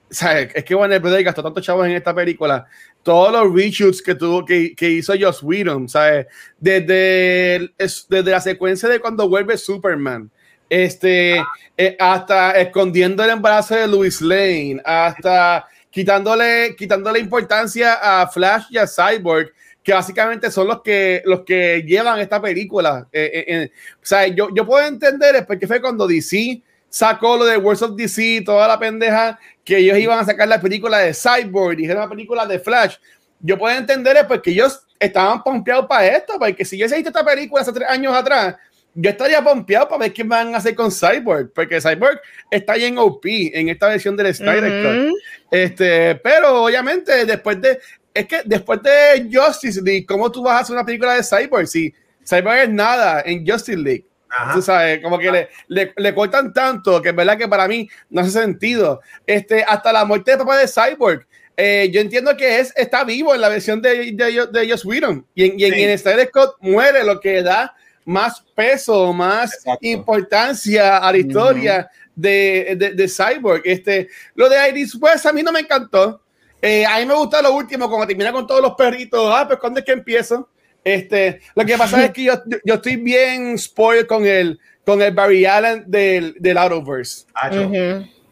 es que Warner Brothers gastó tantos chavos en esta película. Todos los reshoots que tuvo, que, que hizo Joss Whedon, ¿sabes? Desde, desde la secuencia de cuando vuelve Superman, este, eh, hasta escondiendo el embarazo de Louis Lane, hasta quitándole, quitándole importancia a Flash y a Cyborg, que básicamente son los que, los que llevan esta película. Eh, eh, o sea, yo, yo puedo entender, es porque fue cuando DC sacó lo de Words of DC, toda la pendeja, que ellos iban a sacar la película de Cyborg, dijeron la película de Flash. Yo puedo entender es porque ellos estaban pompeados para esto, porque si yo hice esta película hace tres años atrás, yo estaría pompeado para ver qué van a hacer con Cyborg, porque Cyborg está ahí en OP, en esta versión del Snyder Este, pero obviamente después de, es que después de Justice League, ¿cómo tú vas a hacer una película de Cyborg? Si Cyborg es nada en Justice League. Tú sabes, como que le, le, le, cortan tanto que es verdad que para mí no hace sentido. Este, hasta la muerte de papá de Cyborg. Eh, yo entiendo que es, está vivo en la versión de, de, de Joss Whedon y en, y en, Scott muere lo que da más peso, más importancia a la historia de, de, de, Cyborg. Este, lo de Iris West a mí no me encantó. Eh, a mí me gusta lo último, cuando termina con todos los perritos. Ah, pues ¿cuándo es que empiezo? Este, lo que pasa es que yo, yo, estoy bien spoiled con el, con el Barry Allen del, del Autoverse.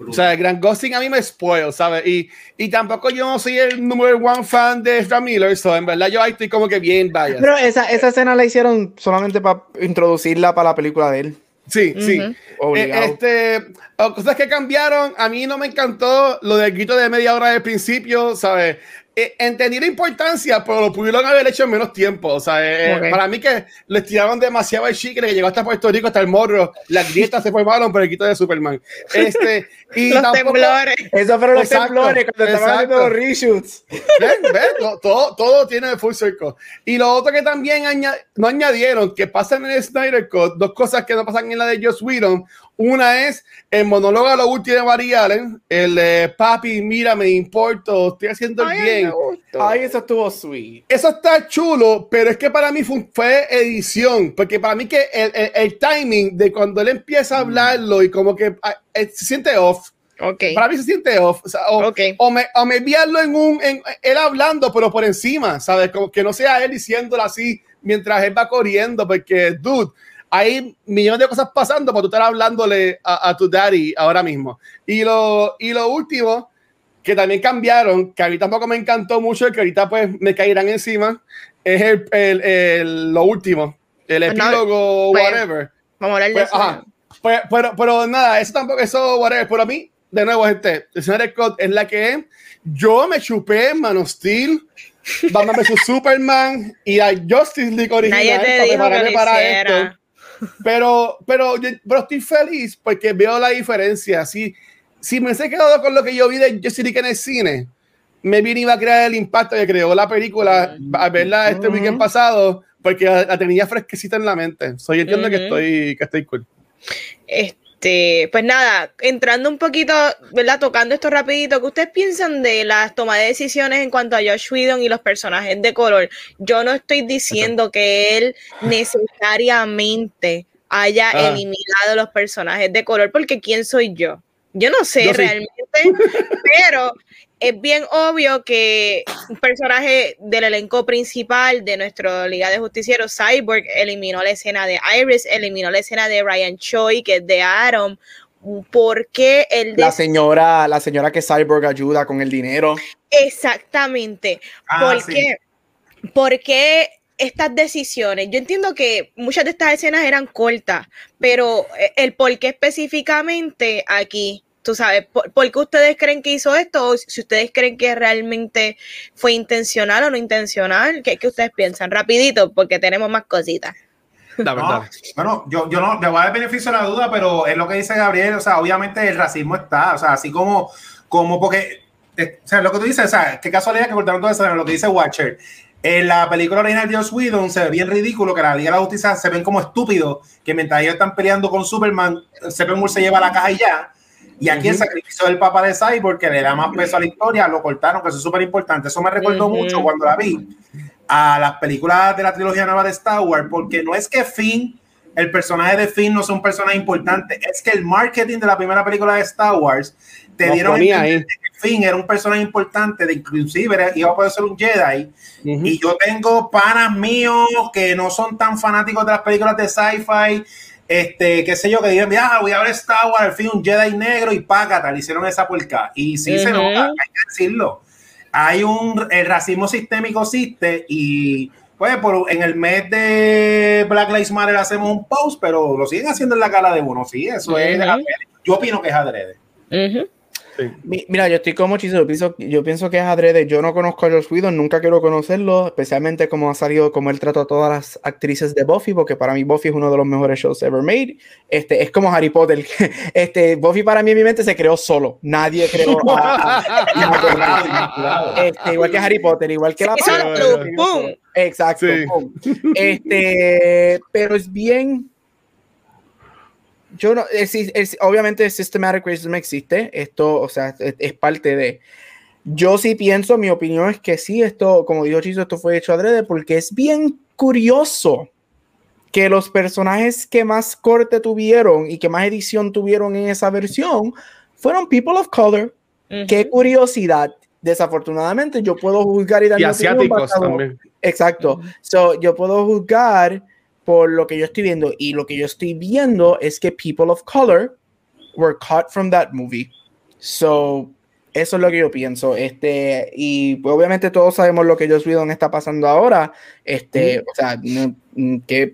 O sea, el Gran Ghosting a mí me spoil, ¿sabes? Y, y tampoco yo no soy el número one fan de Ezra Miller, so en verdad yo ahí estoy como que bien vaya. Pero esa, esa escena la hicieron solamente para introducirla para la película de él. Sí, sí. Eh, este, cosas que cambiaron, a mí no me encantó lo del grito de media hora del principio, ¿sabes? Eh, entendí la importancia, pero lo pudieron haber hecho en menos tiempo. O sea, eh, okay. para mí que le tiraron demasiado el chicle que llegó hasta Puerto Rico, hasta el morro. Las grietas se formaron por el quito de Superman. Este, y los tampoco, temblores. Eso fueron los exacto, temblores cuando estaban haciendo los reshoots. ¿Ven? ¿Ven? Todo, todo tiene full circle. Y lo otro que también añad no añadieron, que pasan en el Snyder Code, dos cosas que no pasan en la de Joss Whedon. Una es el monólogo a lo último de Allen, el eh, papi, mira, me importo, estoy haciendo el bien. Ay, eso estuvo sweet. Eso está chulo, pero es que para mí fue, fue edición, porque para mí que el, el, el, timing de cuando él empieza a hablarlo y como que ah, eh, se siente off. Okay. Para mí se siente off. O, sea, o, okay. o me, o me enviarlo en un, en, él hablando, pero por encima, ¿sabes? Como que no sea él diciéndolo así mientras él va corriendo, porque, dude, hay millones de cosas pasando para tú estar hablándole a, a tu daddy ahora mismo. Y lo, y lo último, que también cambiaron, que a mí tampoco me encantó mucho, que ahorita pues me caerán encima, es el, el, el lo último, el Pues no, epílogo, pues, whatever. Vamos a hablar de Pues, eso. Pues, pero, pero nada, eso tampoco, eso, whatever. Pero a mí, de nuevo, gente, el Snyder Cut es la que es. Yo me chupé Man of Steel, Batman vs Superman y la Justice League original Nadie te para dijo que para esto. Pero, pero, pero estoy feliz porque veo la diferencia. Si, si me hubiese quedado con lo que yo vi de League en el cine, me vine iba a crear el impacto que creó la película a verla este Ujú. weekend pasado porque la, la tenía fresquecita en la mente. Soy entiendo que Ujú. estoy que estoy cool. Este, pues nada, entrando un poquito, ¿verdad? Tocando esto rapidito, ¿qué ustedes piensan de las tomas de decisiones en cuanto a Josh Whedon y los personajes de color? Yo no estoy diciendo que él necesariamente haya Ah. eliminado los personajes de color, porque ¿quién soy yo? Yo no sé Yo sí. realmente, pero es bien obvio que un personaje del elenco principal de nuestro Liga de Justicieros, Cyborg, eliminó la escena de Iris, eliminó la escena de Ryan Choi, que es de Atom. ¿Por qué el de La señora, la señora que Cyborg ayuda con el dinero. Exactamente. Ah, ¿Por sí. qué? ¿Por qué estas decisiones? Yo entiendo que muchas de estas escenas eran cortas, pero eh, el por qué específicamente aquí, tú sabes, ¿por, por qué ustedes creen que hizo esto? O si ustedes creen que realmente fue intencional o no intencional, ¿qué, qué ustedes piensan? Rapidito, porque tenemos más cositas. La No, verdad. bueno, yo, yo no le voy a dar beneficio de la duda, pero es lo que dice Gabriel, o sea, obviamente el racismo está, o sea, así como, como porque, eh, o sea, lo que tú dices, o sea, qué casualidad que cortaron todo eso, lo que dice Watcher. En la película original de Joss Whedon se ve bien ridículo que la Liga de la Justicia se ven como estúpidos, que mientras ellos están peleando con Superman, Steppenwolf se lleva la caja y ya. Y aquí el sacrificio del papá de Cyborg, que le da más peso a la historia, lo cortaron, que eso es súper importante. Eso me recordó Ujú. mucho cuando la vi a las películas de la trilogía nueva de Star Wars, porque no es que Finn, el personaje de Finn no sea un personaje importante, es que el marketing de la primera película de Star Wars te Nos dieron ponía que Finn era un personaje importante, de inclusive era- iba a poder ser un Jedi, y yo tengo panas míos que no son tan fanáticos de las películas de sci-fi, este, qué sé yo, que digan, ah, voy a ver Star Wars, al fin un Jedi negro y págata, le hicieron esa puerca. Y sí se Ujú. nota, hay que decirlo. Hay un, el racismo sistémico existe y pues por, en el mes de Black Lives Matter hacemos un post, pero lo siguen haciendo en la cara de uno, sí, eso es, Ujú. yo opino que es adrede. Mi- Mira, yo estoy como Chizo, yo pienso, yo pienso que es adrede. Yo no conozco a Josh Whedon, nunca quiero conocerlo, especialmente como ha salido, como él trata a todas las actrices de Buffy, porque para mí Buffy es uno de los mejores shows ever made. Este, es como Harry Potter. Este, Buffy para mí en mi mente se creó solo. Nadie creó a- a- este, igual que Harry Potter, igual que la ¡pum! Exacto. Sí. pum. Este, pero es bien. Yo no, es, es- obviamente systematic racism existe, esto, o sea, es, es parte de. Yo sí pienso, mi opinión es que sí, esto, como dijo Chizo, esto fue hecho adrede porque es bien curioso que los personajes que más corte tuvieron y que más edición tuvieron en esa versión fueron people of color. Qué curiosidad. Desafortunadamente, yo puedo juzgar y dar Y asiáticos también. Exacto. So, yo puedo juzgar por lo que yo estoy viendo y lo que yo estoy viendo es que people of color were caught from that movie. So, eso es lo que yo pienso. Este, y obviamente todos sabemos lo que Joss Whedon está pasando ahora. Este, o sea, mm, que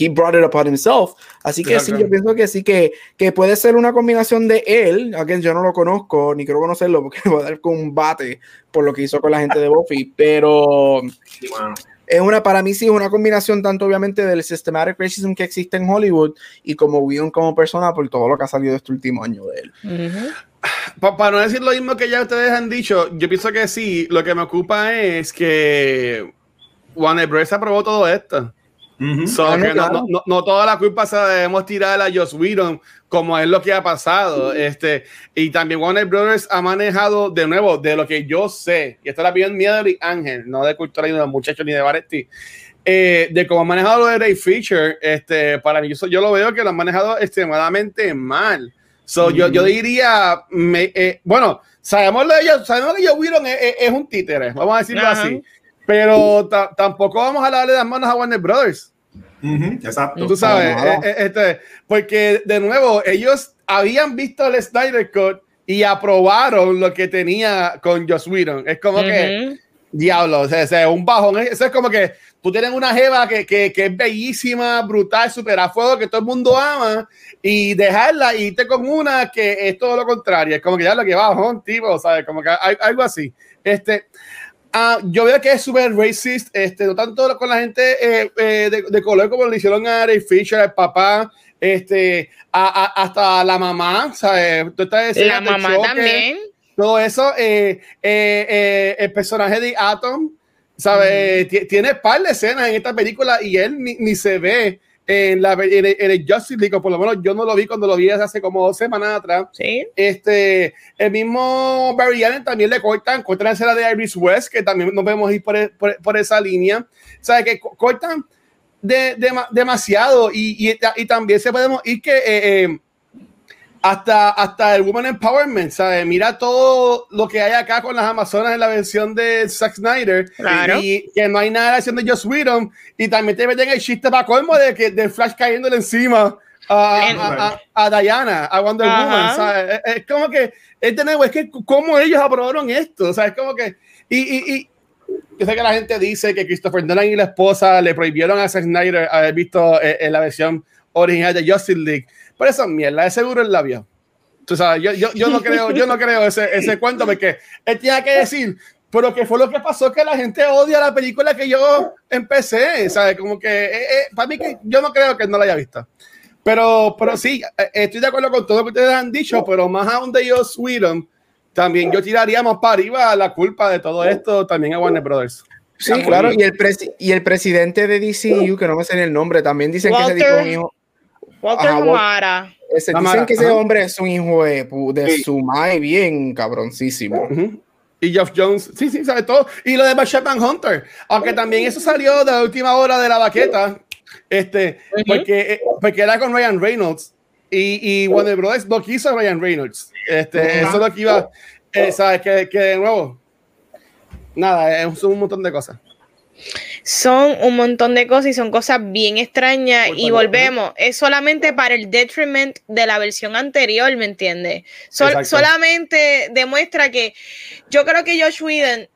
he brought it upon himself. Así que sí, Exacto. yo pienso que sí, que, que puede ser una combinación de él, aunque yo no lo conozco, ni quiero conocerlo, porque va a dar con un bate por lo que hizo con la gente de Buffy, pero Sí, mano. Es una, para mí sí es una combinación tanto obviamente del systematic racism que existe en Hollywood y como Whedon como persona por todo lo que ha salido este último año de él. Para no decir lo mismo que ya ustedes han dicho, yo pienso que sí. Lo que me ocupa es que Warner Bros. aprobó todo esto. So, que no, claro. no- no- no toda la culpa se la debemos tirar a Joss Whedon, como es lo que ha pasado. Este, y también Warner Brothers ha manejado, de nuevo, de lo que yo sé, y esto la opinión mía de Ángel, no de cultura ni de los muchachos ni de Varetti, eh, de cómo ha manejado lo de Ray Fisher, este, para mí, yo, yo lo veo que lo han manejado extremadamente mal. So, yo, yo diría, me- eh, bueno, sabemos lo de ellos, sabemos que Joss Whedon es, es- es un títere, vamos a decirlo así. Pero ta- tampoco vamos a darle las manos a Warner Brothers. Exacto. Tú sabes, eh, eh, este, porque de nuevo, ellos habían visto el Snyder Cut y aprobaron lo que tenía con Joss Whedon. Es como que, diablo, o sea, un bajón. Eso es como que tú tienes una jeva que, que, que, es bellísima, brutal, super a fuego, que todo el mundo ama, y dejarla y irte con una que es todo lo contrario. Es como que ya lo que bajón, tipo, ¿sabes? Como que hay, algo así. Este, uh, yo veo que es súper racist, este, no tanto con la gente eh, eh, de, de, color como lo hicieron a Ray Fisher, el papá, este, a, a, hasta la mamá, ¿sabes? Tú estás la mamá choque, también. Todo eso, eh, eh, eh, el personaje de Atom, ¿sabes? Mm. Tiene par de escenas en esta película y él ni, ni se ve en, la, en, el, en, el, Justice League, o por lo menos yo no lo vi cuando lo vi hace como dos semanas atrás. Sí. Este, el mismo Barry Allen también le cortan, cortan la escena de Iris West, que también nos vemos ir por, por, por esa línea. ¿Sabes? Que cortan de, de, demasiado y, y, y, también se podemos ir que eh, eh, hasta, hasta el Woman Empowerment, ¿sabes? Mira todo lo que hay acá con las Amazonas en la versión de Zack Snyder claro. y que no hay nada de versión de Joss Whedon y también te meten el chiste para colmo de que de Flash cayéndole encima a, a, a, a Diana, a Wonder Ajá. Woman, ¿sabes? Es, es, como que es de nuevo, es que cómo ellos aprobaron esto, o sea, es como que y, y, y yo sé que la gente dice que Christopher Nolan y la esposa le prohibieron a Zack Snyder haber visto eh, en la versión original de Justice League. Por eso, mierda, de seguro él la. Tú sabes, yo, yo, yo no creo, yo no creo ese, ese cuento porque él tenía que decir, pero que fue lo que pasó que la gente odia la película que yo empecé, ¿sabes? Como que, eh, eh, para mí que yo no creo que él no la haya visto. Pero, pero sí, eh, estoy de acuerdo con todo lo que ustedes han dicho, pero más aún de Joss Whedon, también yo tiraría más para arriba la culpa de todo esto también a Warner Brothers. Sí, claro, y el, y el presidente de DCU, que no me sé el nombre, también dicen Walter, que tipo es un hijo. Walter Ajá, Mara. Ese, dicen Mara, que ese ajá. hombre es un hijo de, de sí. su madre bien cabroncísimo. Uh -huh. Y Jeff Jones, sí, sí, sabe todo. Y lo de Batman Hunter, aunque también eso salió de la última hora de la baqueta, este, uh -huh. porque, porque era con Ryan Reynolds y, y Warner Brothers no quiso a Ryan Reynolds. Este, uh -huh. Eso es lo que iba, eh, ¿sabes? Que, que de nuevo, nada, es un montón de cosas. Son un montón de cosas y son cosas bien extrañas y volvemos, es solamente para el detriment de la versión anterior, ¿me entiendes? Sol solamente demuestra que yo creo que Josh Whedon,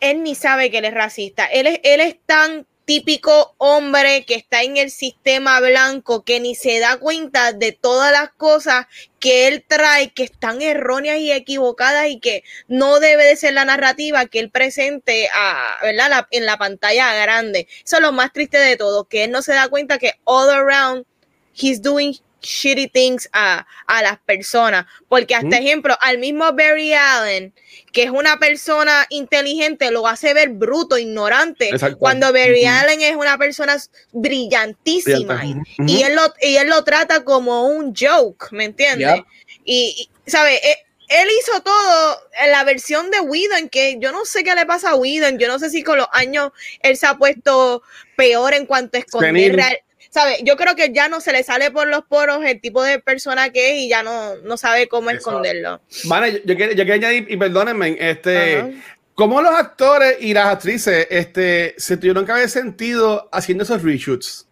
él ni sabe que él es racista, él es, él es tan típico hombre que está en el sistema blanco que ni se da cuenta de todas las cosas que él trae que están erróneas y equivocadas y que no debe de ser la narrativa que él presente a, ¿verdad? La, en la pantalla grande. Eso es lo más triste de todo, que él no se da cuenta que all around he's doing shitty things a, a las personas. Porque hasta ¿Mm? ejemplo, al mismo Barry Allen, que es una persona inteligente, lo hace ver bruto, ignorante, Exacto. cuando Barry uh -huh. Allen es una persona brillantísima uh -huh. y, él lo, y él lo trata como un joke, ¿me entiendes? Yeah. Y, y, ¿sabe? Eh, él hizo todo en la versión de Whedon, que yo no sé qué le pasa a Whedon, yo no sé si con los años él se ha puesto peor en cuanto a esconder real, ¿sabe? Yo creo que ya no se le sale por los poros el tipo de persona que es y ya no, no sabe cómo Eso. esconderlo. Vale, yo, yo, yo quiero añadir, y perdónenme, este, uh -huh. ¿cómo los actores y las actrices este, se tuvieron que haber sentido haciendo esos reshoots?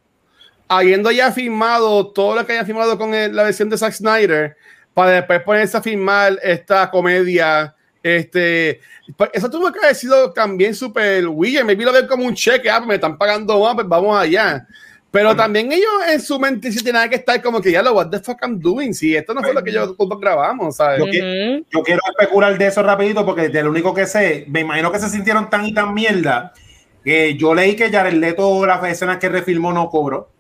Habiendo ya filmado todo lo que haya filmado con el, la versión de Zack Snyder, para después ponerse a filmar esta comedia. Este, pues, eso tuvo que haber sido también súper weird. Me vi lo ver como un cheque, ah, me están pagando más, pues vamos allá. Pero también ellos en su mente sí tienen que estar como que ya lo, what the fuck I'm doing, si esto no fue lo que yo grabamos, ¿sabes? Yo, uh -huh. yo, quiero especular de eso rapidito porque de lo único que sé, me imagino que se sintieron tan y tan mierda que yo leí que Jared Leto las escenas que refilmó no cobró.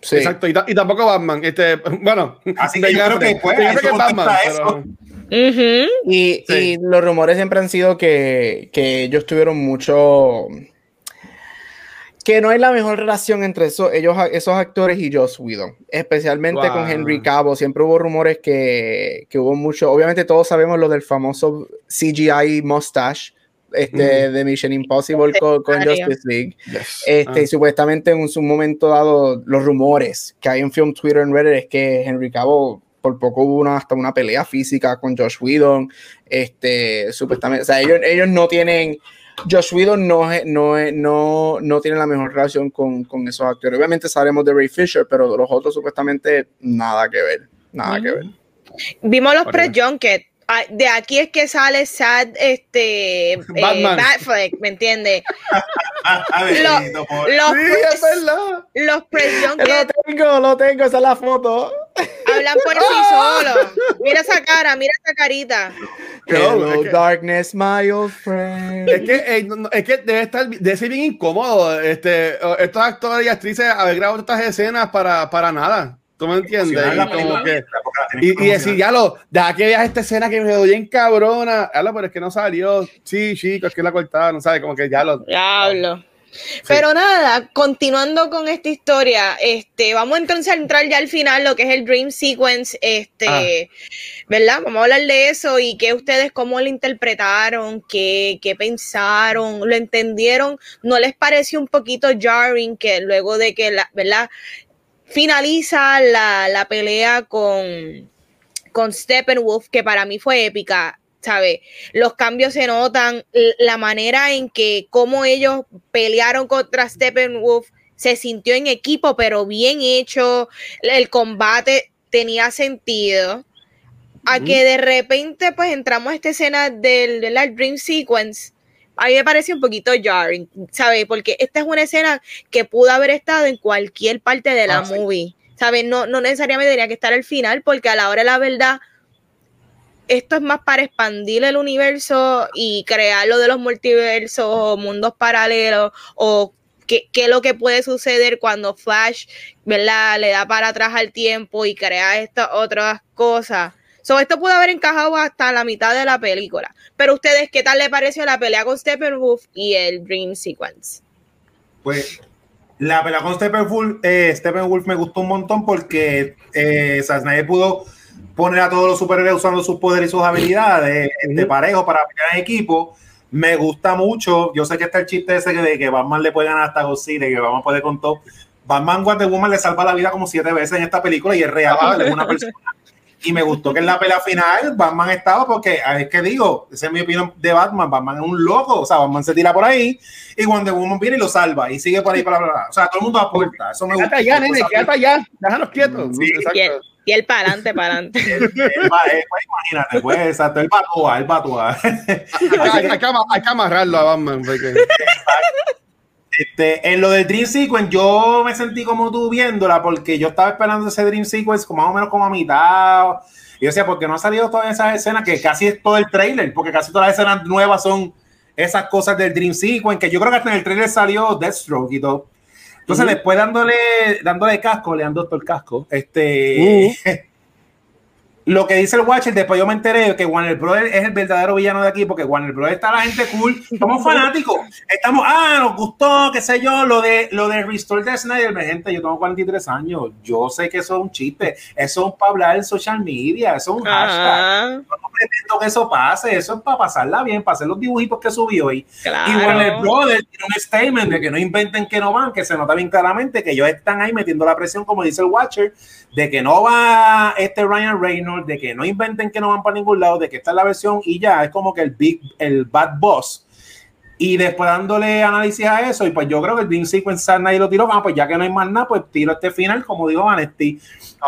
Sí. Exacto, y, y, tampoco Batman, este, bueno, así que que después que Batman, pero... Uh -huh. y, sí. y, los rumores siempre han sido que, que ellos tuvieron mucho que no hay la mejor relación entre eso, ellos, esos actores y Joss Whedon, especialmente wow. con Henry Cabo. Siempre hubo rumores que, que, hubo mucho. Obviamente, todos sabemos lo del famoso CGI mustache este, mm. de Mission Impossible con, con Justice League. Yes. Este, ah. y supuestamente en un, un, momento dado, los rumores que hay en Film Twitter en Reddit es que Henry Cabo por poco hubo una, hasta una pelea física con Josh Whedon. Este, supuestamente, o sea, ellos, ellos no tienen Josh Whedon no, no, no, no tiene la mejor relación con, con, esos actores. Obviamente sabemos de Ray Fisher, pero los otros supuestamente nada que ver. Nada mm. que ver. Vimos los pre-junket. Ah, de aquí es que sale Sad, este, eh, Batman. Batfleck, ¿me entiendes? A ver, Lo- Benito, por- Los, Sí, los press Lo tengo, lo tengo, esa es la foto. hablan por sí solos. Mira esa cara, mira esa carita. Hello, Hello, es que- darkness, my old friend. Es que, eh, no, es que debe estar debe ser bien incómodo este, estos actores y actrices haber grabado estas escenas para, para nada. ¿Tú me entiendes? Y como que- y, decir, ya lo, deja que veas esta escena que me doy en cabrona. Habla, pero es que no salió. Sí, chicos, es que la cortaron, ¿sabes? Como que ya lo. Diablo. Pero nada, continuando con esta historia, este, vamos entonces a entrar ya al final, lo que es el Dream Sequence, este, ¿verdad? Vamos a hablar de eso y que ustedes cómo lo interpretaron, qué, qué pensaron, lo entendieron, no les pareció un poquito jarring que luego de que la, ¿verdad? Finaliza la, la pelea con, con Steppenwolf, que para mí fue épica, ¿sabes? Los cambios se notan, la manera en que cómo ellos pelearon contra Steppenwolf se sintió en equipo, pero bien hecho, el combate tenía sentido. A que de repente pues entramos a esta escena del, del Dream Sequence, a mí me parece un poquito jarring, ¿sabes? Porque esta es una escena que pudo haber estado en cualquier parte de la Ah, movie, ¿sabes? No, no necesariamente tenía que estar al final, porque a la hora de la verdad, esto es más para expandir el universo y crear lo de los multiversos o mundos paralelos o qué, qué es lo que puede suceder cuando Flash, ¿verdad? Le da para atrás al tiempo y crea estas otras cosas. So, esto pudo haber encajado hasta la mitad de la película. Pero ustedes, ¿qué tal le pareció la pelea con Steppenwolf y el Dream Sequence? Pues la pelea con Steppenwolf, eh, Steppenwolf me gustó un montón porque eh, pudo poner a todos los superhéroes usando sus poderes y sus habilidades de Ujú. parejo para pelear en equipo. Me gusta mucho. Yo sé que está el chiste ese de que Batman le puede ganar hasta Godzilla y que Batman puede con todo. Batman Wonder Woman le salva la vida como siete veces en esta película y es real, es una persona. Y me gustó que en la pelea final Batman estaba porque, ah, es que digo, esa es mi opinión de Batman, Batman es un loco, o sea, Batman se tira por ahí y Wonder Woman viene y lo salva y sigue por ahí para O sea, todo el mundo aporta, eso me gusta. Quédate allá, nene, quédate allá. Déjanos quietos. Sí. Exacto. Y el, para adelante, para adelante. él- pues, imagínate, pues, exacto, el batúa, el batúa. Hay, hay- hay que ama- hay que amarrarlo a Batman. porque- Este, en lo del Dream Sequence, yo me sentí como tú viéndola, porque yo estaba esperando ese Dream Sequence como más o menos como a mitad. Y yo decía, ¿por qué no ha salido todas esas escenas? Que casi es todo el trailer, porque casi todas las escenas nuevas son esas cosas del Dream Sequence, que yo creo que hasta en el trailer salió Deathstroke y todo. Entonces, después dándole, dándole casco, le dan doctor casco, este. Lo que dice el Watcher, después yo me enteré de que Warner Brothers es el verdadero villano de aquí, porque Warner Brothers está la gente cool, somos fanáticos, estamos, ah, nos gustó, qué sé yo, lo de lo de Restore the Snyder, gente, yo tengo 43 años, yo sé que eso es un chiste, eso es para hablar en social media, eso es un hashtag, Ajá, yo no pretendo que eso pase, eso es para pasarla bien, para hacer los dibujitos que subió y claro. y Warner Brothers tiene un statement de que no inventen que no van, que se nota bien claramente que ellos están ahí metiendo la presión, como dice el Watcher, de que no va este Ryan Reynolds, de que no inventen que no van para ningún lado, de que esta es la versión y ya, es como que el big, el bad boss. Y después dándole análisis a eso, y pues yo creo que el Dream Sequence nadie lo tiró, ah, pues ya que no hay más nada, pues tiro este final, como digo Vanesti,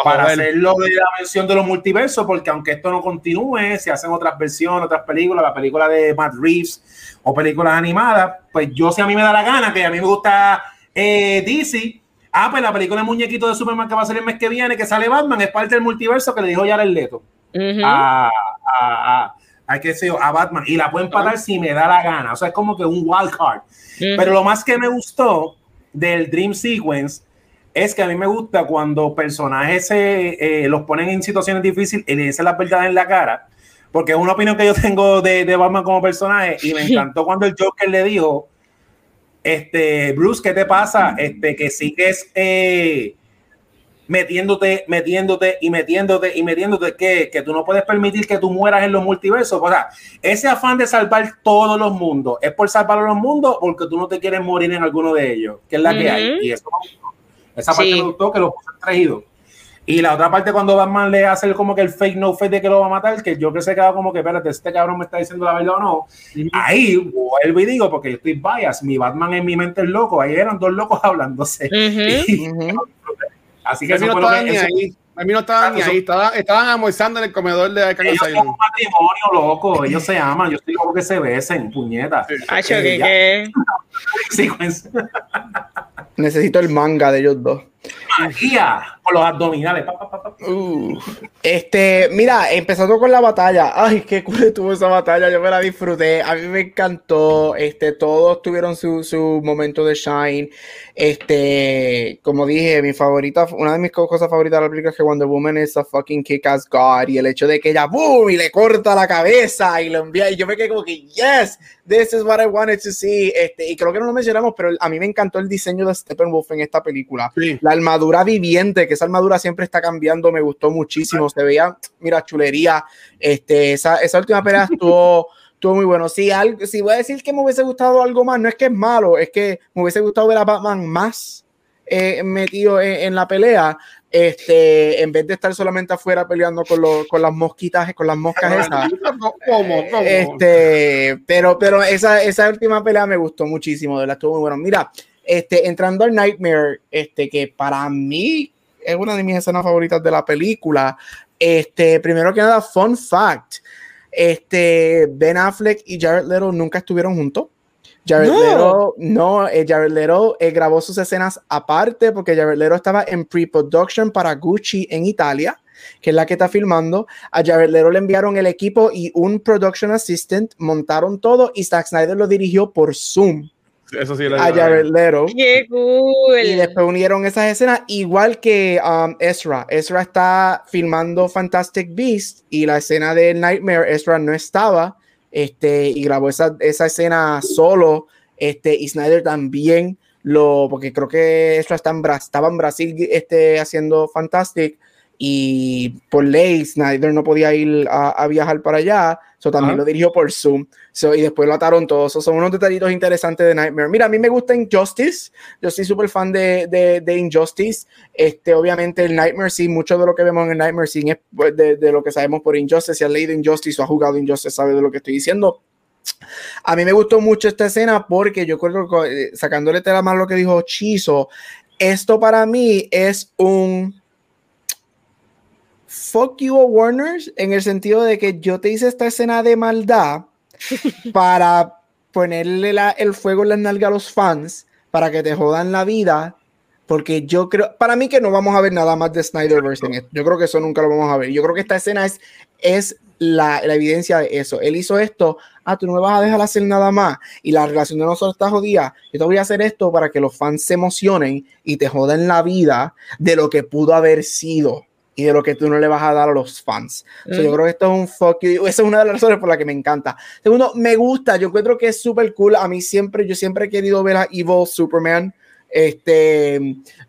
para Joder. hacer lo de la versión de los multiversos, porque aunque esto no continúe, se hacen otras versiones, otras películas, la película de Matt Reeves o películas animadas, pues yo si a mí me da la gana, que a mí me gusta eh, DC, ah, pues la película de muñequito de Superman que va a salir el mes que viene, que sale Batman, es parte del multiverso que le dijo Jared Leto. Ujú. a, a, a, a, qué sé yo, a Batman, y la pueden parar si me da la gana, o sea, es como que un wild card. Pero lo más que me gustó del Dream Sequence es que a mí me gusta cuando personajes se, eh, los ponen en situaciones difíciles y le dicen la verdad en la cara, porque es una opinión que yo tengo de, de Batman como personaje y me encantó cuando el Joker le dijo, este, Bruce, ¿qué te pasa? Este, que sigues eh, metiéndote, metiéndote y metiéndote y metiéndote, que, que tú no puedes permitir que tú mueras en los multiversos. O sea, ese afán de salvar todos los mundos, ¿es por salvar los mundos porque tú no te quieres morir en alguno de ellos? Que es la que hay. Y eso. Esa parte Sí. me gustó que lo puso traído. Y la otra parte cuando Batman le hace como que el fake no fake de que lo va a matar, que yo que se queda como que, espérate, este cabrón me está diciendo la verdad o no. Ahí vuelvo y digo, porque yo estoy bias, mi Batman en mi mente es loco, ahí eran dos locos hablándose. Y- Ujú. así que eso no fue lo que- ni eso- ahí. A mí no estaban ni ahí, estaban, estaban almorzando en el comedor de Arkham Ellos son un matrimonio loco, ellos se aman, yo estoy loco que se besen, puñeta. Hacho, Eh, que, ya. que- Sí, pues, Necesito el manga de ellos dos. María, con los abdominales. Uh. Este, mira, empezando con la batalla. Ay, qué cool estuvo esa batalla. Yo me la disfruté. A mí me encantó. Este, todos tuvieron su, su momento de shine. Este, como dije, mi favorita, una de mis co- cosas favoritas de la película es que Wonder Woman es a fucking kick-ass god. Y el hecho de que ella, boom, y le corta la cabeza y lo envía. Y yo me quedé como que, yes, this is what I wanted to see. Este, y creo que no lo mencionamos, pero a mí me encantó el diseño de Steppenwolf en esta película. Sí. La armadura viviente, que esa armadura siempre está cambiando, me gustó muchísimo. Se veía, mira, chulería. Este, esa, esa última pelea estuvo, estuvo muy bueno. Si, algo, si voy a decir que me hubiese gustado algo más, no es que es malo, es que me hubiese gustado ver a Batman más eh, metido en, en la pelea. Este, en vez de estar solamente afuera peleando con, los, con las mosquitas, con las moscas esas. ¿Cómo? ¿Cómo? Este, pero, pero esa, esa última pelea me gustó muchísimo, de verdad estuvo muy bueno. Mira, este, entrando al Nightmare, este, que para mí es una de mis escenas favoritas de la película. Este, primero que nada, fun fact. Este, Ben Affleck y Jared Leto nunca estuvieron juntos. Jared No. Leto, no, eh, Jared Leto eh, grabó sus escenas aparte porque Jared Leto estaba en pre-production para Gucci en Italia, que es la que está filmando. A Jared Leto le enviaron el equipo y un production assistant, montaron todo y Zack Snyder lo dirigió por Zoom Eso sí, lo a Jared Leto. qué cool. Y después unieron esas escenas, igual que um, Ezra. Ezra está filmando Fantastic Beast y la escena de Nightmare, Ezra no estaba este, y grabó esa, esa escena solo. Este, y Snyder también lo, porque creo que Ezra está en estaba en Brasil este, haciendo Fantastic y por ley Snyder no podía ir a, a viajar para allá, so también Ajá. lo dirigió por Zoom. So, y después lo ataron todos. So, son unos detallitos interesantes de Nightmare. Mira, a mí me gusta Injustice. Yo soy súper fan de, de, de Injustice. Este, obviamente, el Nightmare Scene, mucho de lo que vemos en el Nightmare Scene es pues, de, de lo que sabemos por Injustice. Si has leído Injustice o has jugado Injustice, sabe de lo que estoy diciendo. A mí me gustó mucho esta escena porque yo creo que, eh, sacándole tela más lo que dijo Chizo, esto para mí es un fuck you a Warners en el sentido de que yo te hice esta escena de maldad para ponerle la- el fuego en las nalgas a los fans para que te jodan la vida porque yo creo, para mí que no vamos a ver nada más de Snyderverse en esto. Yo creo que eso nunca lo vamos a ver. Yo creo que esta escena es, es la, la evidencia de eso. Él hizo esto, ah, tú no me vas a dejar hacer nada más y la relación de nosotros está jodida. Yo te voy a hacer esto para que los fans se emocionen y te jodan la vida de lo que pudo haber sido y de lo que tú no le vas a dar a los fans. So, yo Mm. creo que esto es un fuck you. Esa es una de las razones por las que me encanta. Segundo, me gusta. Yo encuentro que es súper cool. A mí siempre, yo siempre he querido ver a Evil Superman. Este,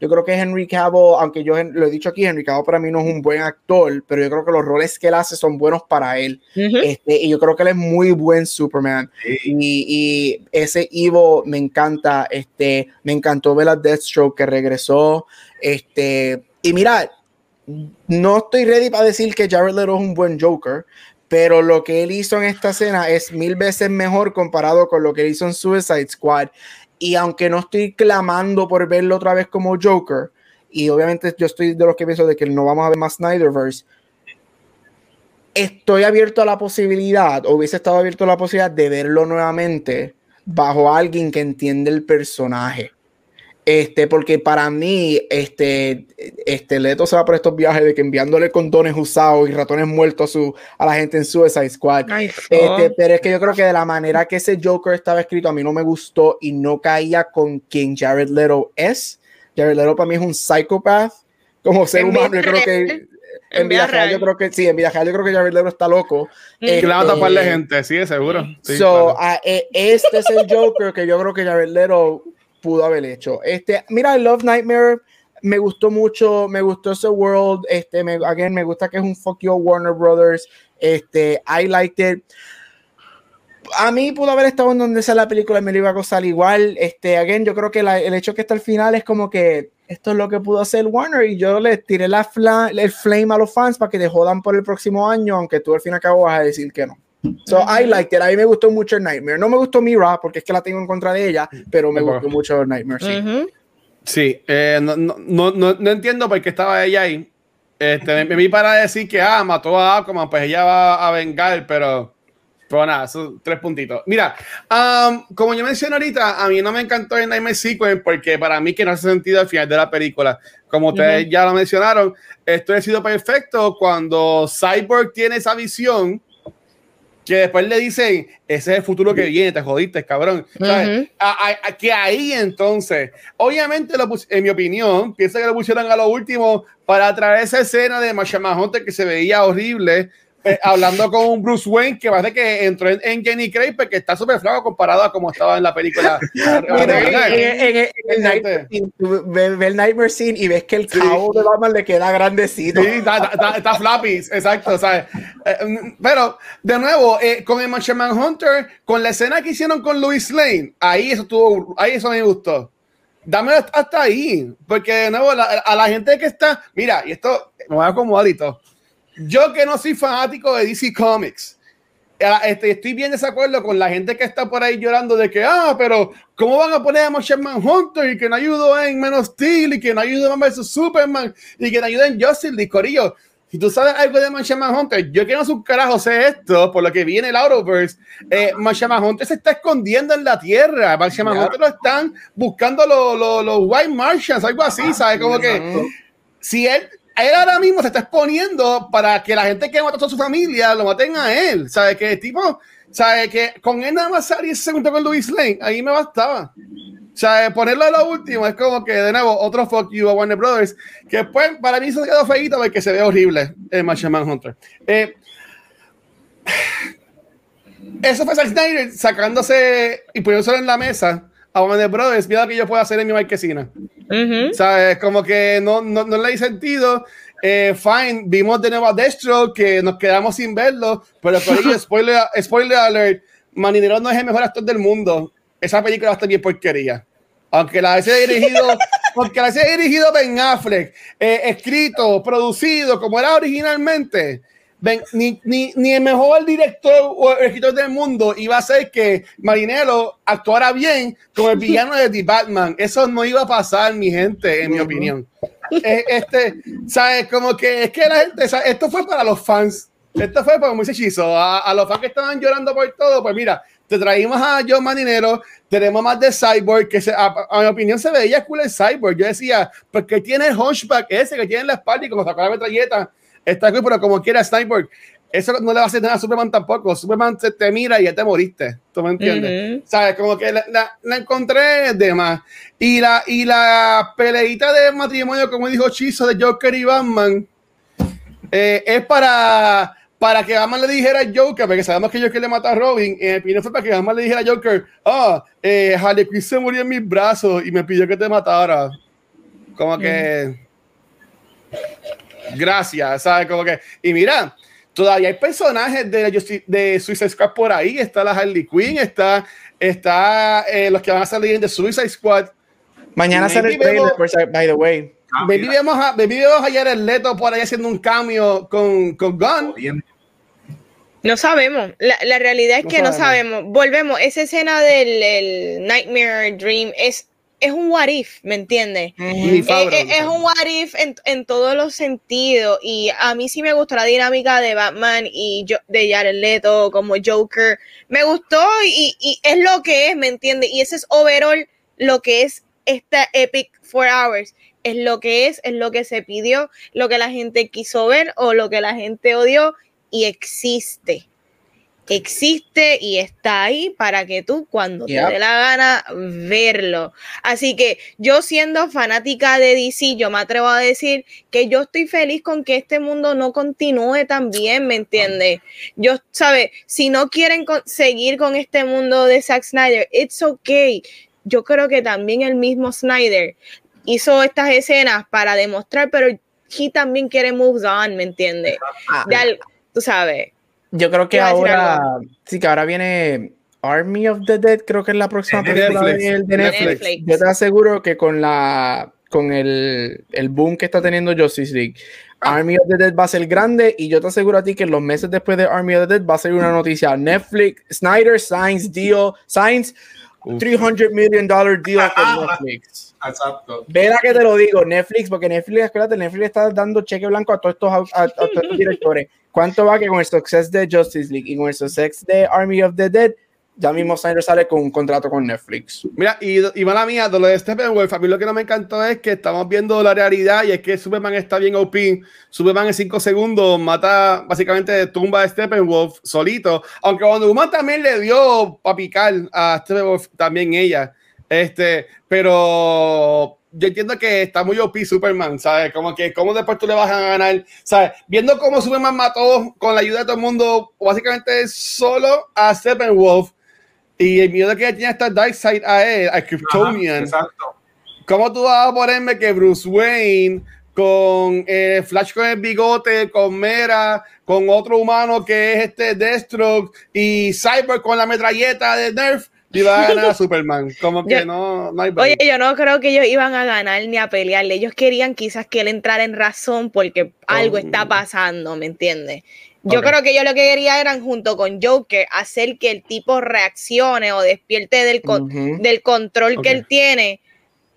yo creo que Henry Cavill, aunque yo lo he dicho aquí, Henry Cavill para mí no es un buen actor, pero yo creo que los roles que él hace son buenos para él. Ujú. Este, y yo creo que él es muy buen Superman. Sí. Y, y ese Evo me encanta. Este, me encantó ver a Deathstroke que regresó. Este, y mira, no estoy ready para decir que Jared Leto es un buen Joker, pero lo que él hizo en esta escena es mil veces mejor comparado con lo que hizo en Suicide Squad. Y aunque no estoy clamando por verlo otra vez como Joker, y obviamente yo estoy de los que pienso de que no vamos a ver más Snyderverse, estoy abierto a la posibilidad, o hubiese estado abierto a la posibilidad de verlo nuevamente bajo alguien que entiende el personaje. Este, porque para mí, este, este Leto se va por estos viajes de que enviándole condones usados y ratones muertos a, su, a la gente en Suicide Squad. Este, pero es que yo creo que de la manera que ese Joker estaba escrito a mí no me gustó y no caía con quien Jared Leto es. Jared Leto para mí es un psychopath como ser En humano. Yo creo que en En vida real yo creo que sí, en vida real yo creo que Jared Leto está loco. Que le van a taparle Eh, gente, sí, seguro. Sí, so, claro. eh, este es el Joker que yo creo que Jared Leto pudo haber hecho. Este, mira, I Love Nightmare me gustó mucho, me gustó ese world, este, me, again, me gusta que es un fuck you Warner Brothers, este, I liked it. A mí pudo haber estado en donde sea la película me lo iba a gozar igual. Este, again, yo creo que el hecho que está al final es como que esto es lo que pudo hacer Warner y yo le tiré la fla- el flame a los fans para que te jodan por el próximo año, aunque tú al fin y al cabo vas a decir que no. So I liked it. A mí me gustó mucho el Nightmare. No me gustó Mira porque es que la tengo en contra de ella, pero me gustó mucho el Nightmare. Sí. Sí, eh, no, no, no, no, entiendo por qué estaba ella ahí. Este, me, vi para decir que ah, mató a Aquaman, pues ella va a vengar, pero, pero nada, esos tres puntitos. Mira, um, como yo mencioné ahorita, a mí no me encantó el Nightmare Sequence porque para mí que no hace sentido al final de la película. Como ustedes ya lo mencionaron, esto ha sido perfecto cuando Cyborg tiene esa visión que después le dicen, ese es el futuro que viene, te jodiste, cabrón. ¿Sabes? A- a- a- que ahí entonces, obviamente, lo en mi opinión, pienso que lo pusieron a lo último para traer esa escena de Hunter que se veía horrible, eh, hablando con un Bruce Wayne que parece que entró en, en Jenny Craig porque está súper flaco comparado a como estaba en la película. En el Nightmare Scene, y ves que el Sí. cabo de Batman le queda grandecito. Sí, está, está, está, flappy, exacto, ¿sabes? Eh, mm, pero, de nuevo, eh, con el Martian Hunter, con la escena que hicieron con Louis Lane, ahí eso estuvo, ahí eso me gustó. Dame hasta hasta ahí, porque de nuevo, la- a la gente que está, mira, y esto me voy a acomodar y todo. Yo que no soy fanático de DC Comics, eh, este, estoy bien desacuerdo con la gente que está por ahí llorando de que, ah, pero ¿cómo van a poner a Martian Hunter y que no ayudó en Man of Steel y que no ayudó en vs Superman y que no ayudó en Justice League, Corillo? Si tú sabes algo de Martian Hunter, yo que no un carajo sé esto, por lo que viene el Autoverse, eh, Hunter se está escondiendo en la tierra, Ya. Hunter lo están buscando los, los, los White Martians, algo así, ¿sabes? Como que si él, él ahora mismo se está exponiendo para que la gente que mató a su familia lo maten a él, ¿sabes? Que tipo, ¿sabes? Que con él nada más salir ese segundo con Louis Lane, ahí me bastaba. Sea, ponerlo a lo último es como que, de nuevo, otro fuck you a Warner Brothers, que pues para mí se quedó feíto porque se ve horrible el Martian Manhunter. Eh, eso fue Zack Snyder sacándose y poniéndoselo en la mesa a Warner Brothers, mira lo que yo puedo hacer en mi marquesina. Ujú. ¿Sabes? Como que no, no, no le hay sentido. Eh, fine, vimos de nuevo a Destro que nos quedamos sin verlo, pero por ello, spoiler, spoiler alert, Maninero no es el mejor actor del mundo. Esa película va a estar bien porquería. Aunque la haya dirigido, aunque la haya dirigido Ben Affleck, eh, escrito, producido como era originalmente, Ni, ni, ni el mejor director o escritor del mundo iba a hacer que Marinero actuara bien como el villano de The Batman. Eso no iba a pasar, mi gente, en mi opinión. Eh, Este, ¿sabes? Como que es que la gente, ¿sabes? esto fue para los fans. Esto fue como ese hechizo. A, a los fans que estaban llorando por todo, pues mira, te traímos a John Marinero, tenemos más de Cyborg, que se- a, a mi opinión se veía cool el Cyborg. Yo decía, porque tiene el hunchback ese que tiene en la espalda y como sacó la metralleta, está cool, pero como quiera Cyborg, eso no le va a hacer nada a Superman tampoco. Superman se te mira y ya te moriste. ¿Tú me entiendes? Ujú. ¿Sabes? Como que la, la- la encontré de más. Y la, y la peleita de matrimonio, como dijo Chizo, de Joker y Batman, eh, es para, para que Batman le dijera a Joker, porque sabemos que Joker le mató a Robin, y el fue para que Batman le dijera a Joker, ah, eh, Harley Quinn se murió en mis brazos y me pidió que te matara. Como que... Gracias, ¿sabes? Como que... Y mira, todavía hay personajes de, de Suicide Squad por ahí. Está la Harley Quinn, está, está eh, los que van a salir en The Suicide Squad. Mañana sale el trailer, by the way. Ah, Baby vemos a, baby vemos a Jared Leto por ahí haciendo un cambio con, con Gunn. No sabemos. La, la realidad es No que no sabemos. sabemos. Volvemos. Esa escena del el Nightmare Dream es, es un what if, ¿me entiendes? Eh, eh, es un what if en, en todos los sentidos y a mí sí me gustó la dinámica de Batman y yo, de Jared Leto como Joker. Me gustó y, y es lo que es, ¿me entiendes? Y ese es overall lo que es esta Epic Four Hours. Es lo que es, es lo que se pidió, lo que la gente quiso ver o lo que la gente odió y existe. Existe y está ahí para que tú cuando Yep. te dé la gana verlo. Así que yo siendo fanática de DC, yo me atrevo a decir que yo estoy feliz con que este mundo no continúe tan bien, ¿me entiendes? Yo, ¿sabes? Si no quieren seguir con este mundo de Zack Snyder, it's okay. Yo creo que también el mismo Snyder hizo estas escenas para demostrar, pero he también quiere move on, ¿me entiendes? Ah, tú sabes. Yo creo que ahora, sí, que ahora viene Army of the Dead, creo que es la próxima película de, de Netflix. Netflix. Yo te aseguro que con la con el, el boom que está teniendo Justice League, Army of the Dead va a ser grande y yo te aseguro a ti que en los meses después de Army of the Dead va a ser una noticia. Netflix, Snyder, Science, Dio, Science, 300 million dollar deal con Netflix. Exacto. Verá que te lo digo, Netflix, porque Netflix, acuérdate, Netflix está dando cheque blanco a todos estos, a, a todos estos directores. ¿Cuánto va que con el success de Justice League y con el success de Army of the Dead, ya mismo Snyder sale con un contrato con Netflix. Mira, y, y mala mía, de lo de Steppenwolf, a mí lo que no me encantó es que estamos viendo la realidad y es que Superman está bien OP. Superman en 5 segundos mata, básicamente tumba a Steppenwolf solito. Aunque Wonder Woman también le dio para picar a Steppenwolf, también ella. Este, pero yo entiendo que está muy OP Superman, ¿sabes? Como que, ¿cómo después tú le vas a ganar? ¿Sabes? Viendo cómo Superman mató con la ayuda de todo el mundo, básicamente solo a Steppenwolf y el miedo que tiene hasta Darkseid a él, a Kryptonian. Exacto. ¿Cómo tú vas a ponerme que Bruce Wayne con eh, Flash con el bigote, con Mera, con otro humano que es este Deathstroke y Cyber con la metralleta de Nerf? Y va a ganar a Superman. Como que Yo- no, no hay Oye, yo no creo que ellos iban a ganar ni a pelearle. Ellos querían quizás que él entrara en razón porque algo Oh. está pasando, ¿me entiendes? Yo creo que ellos lo que querían eran, junto con Joker, hacer que el tipo reaccione o despierte del, con- del control que él tiene,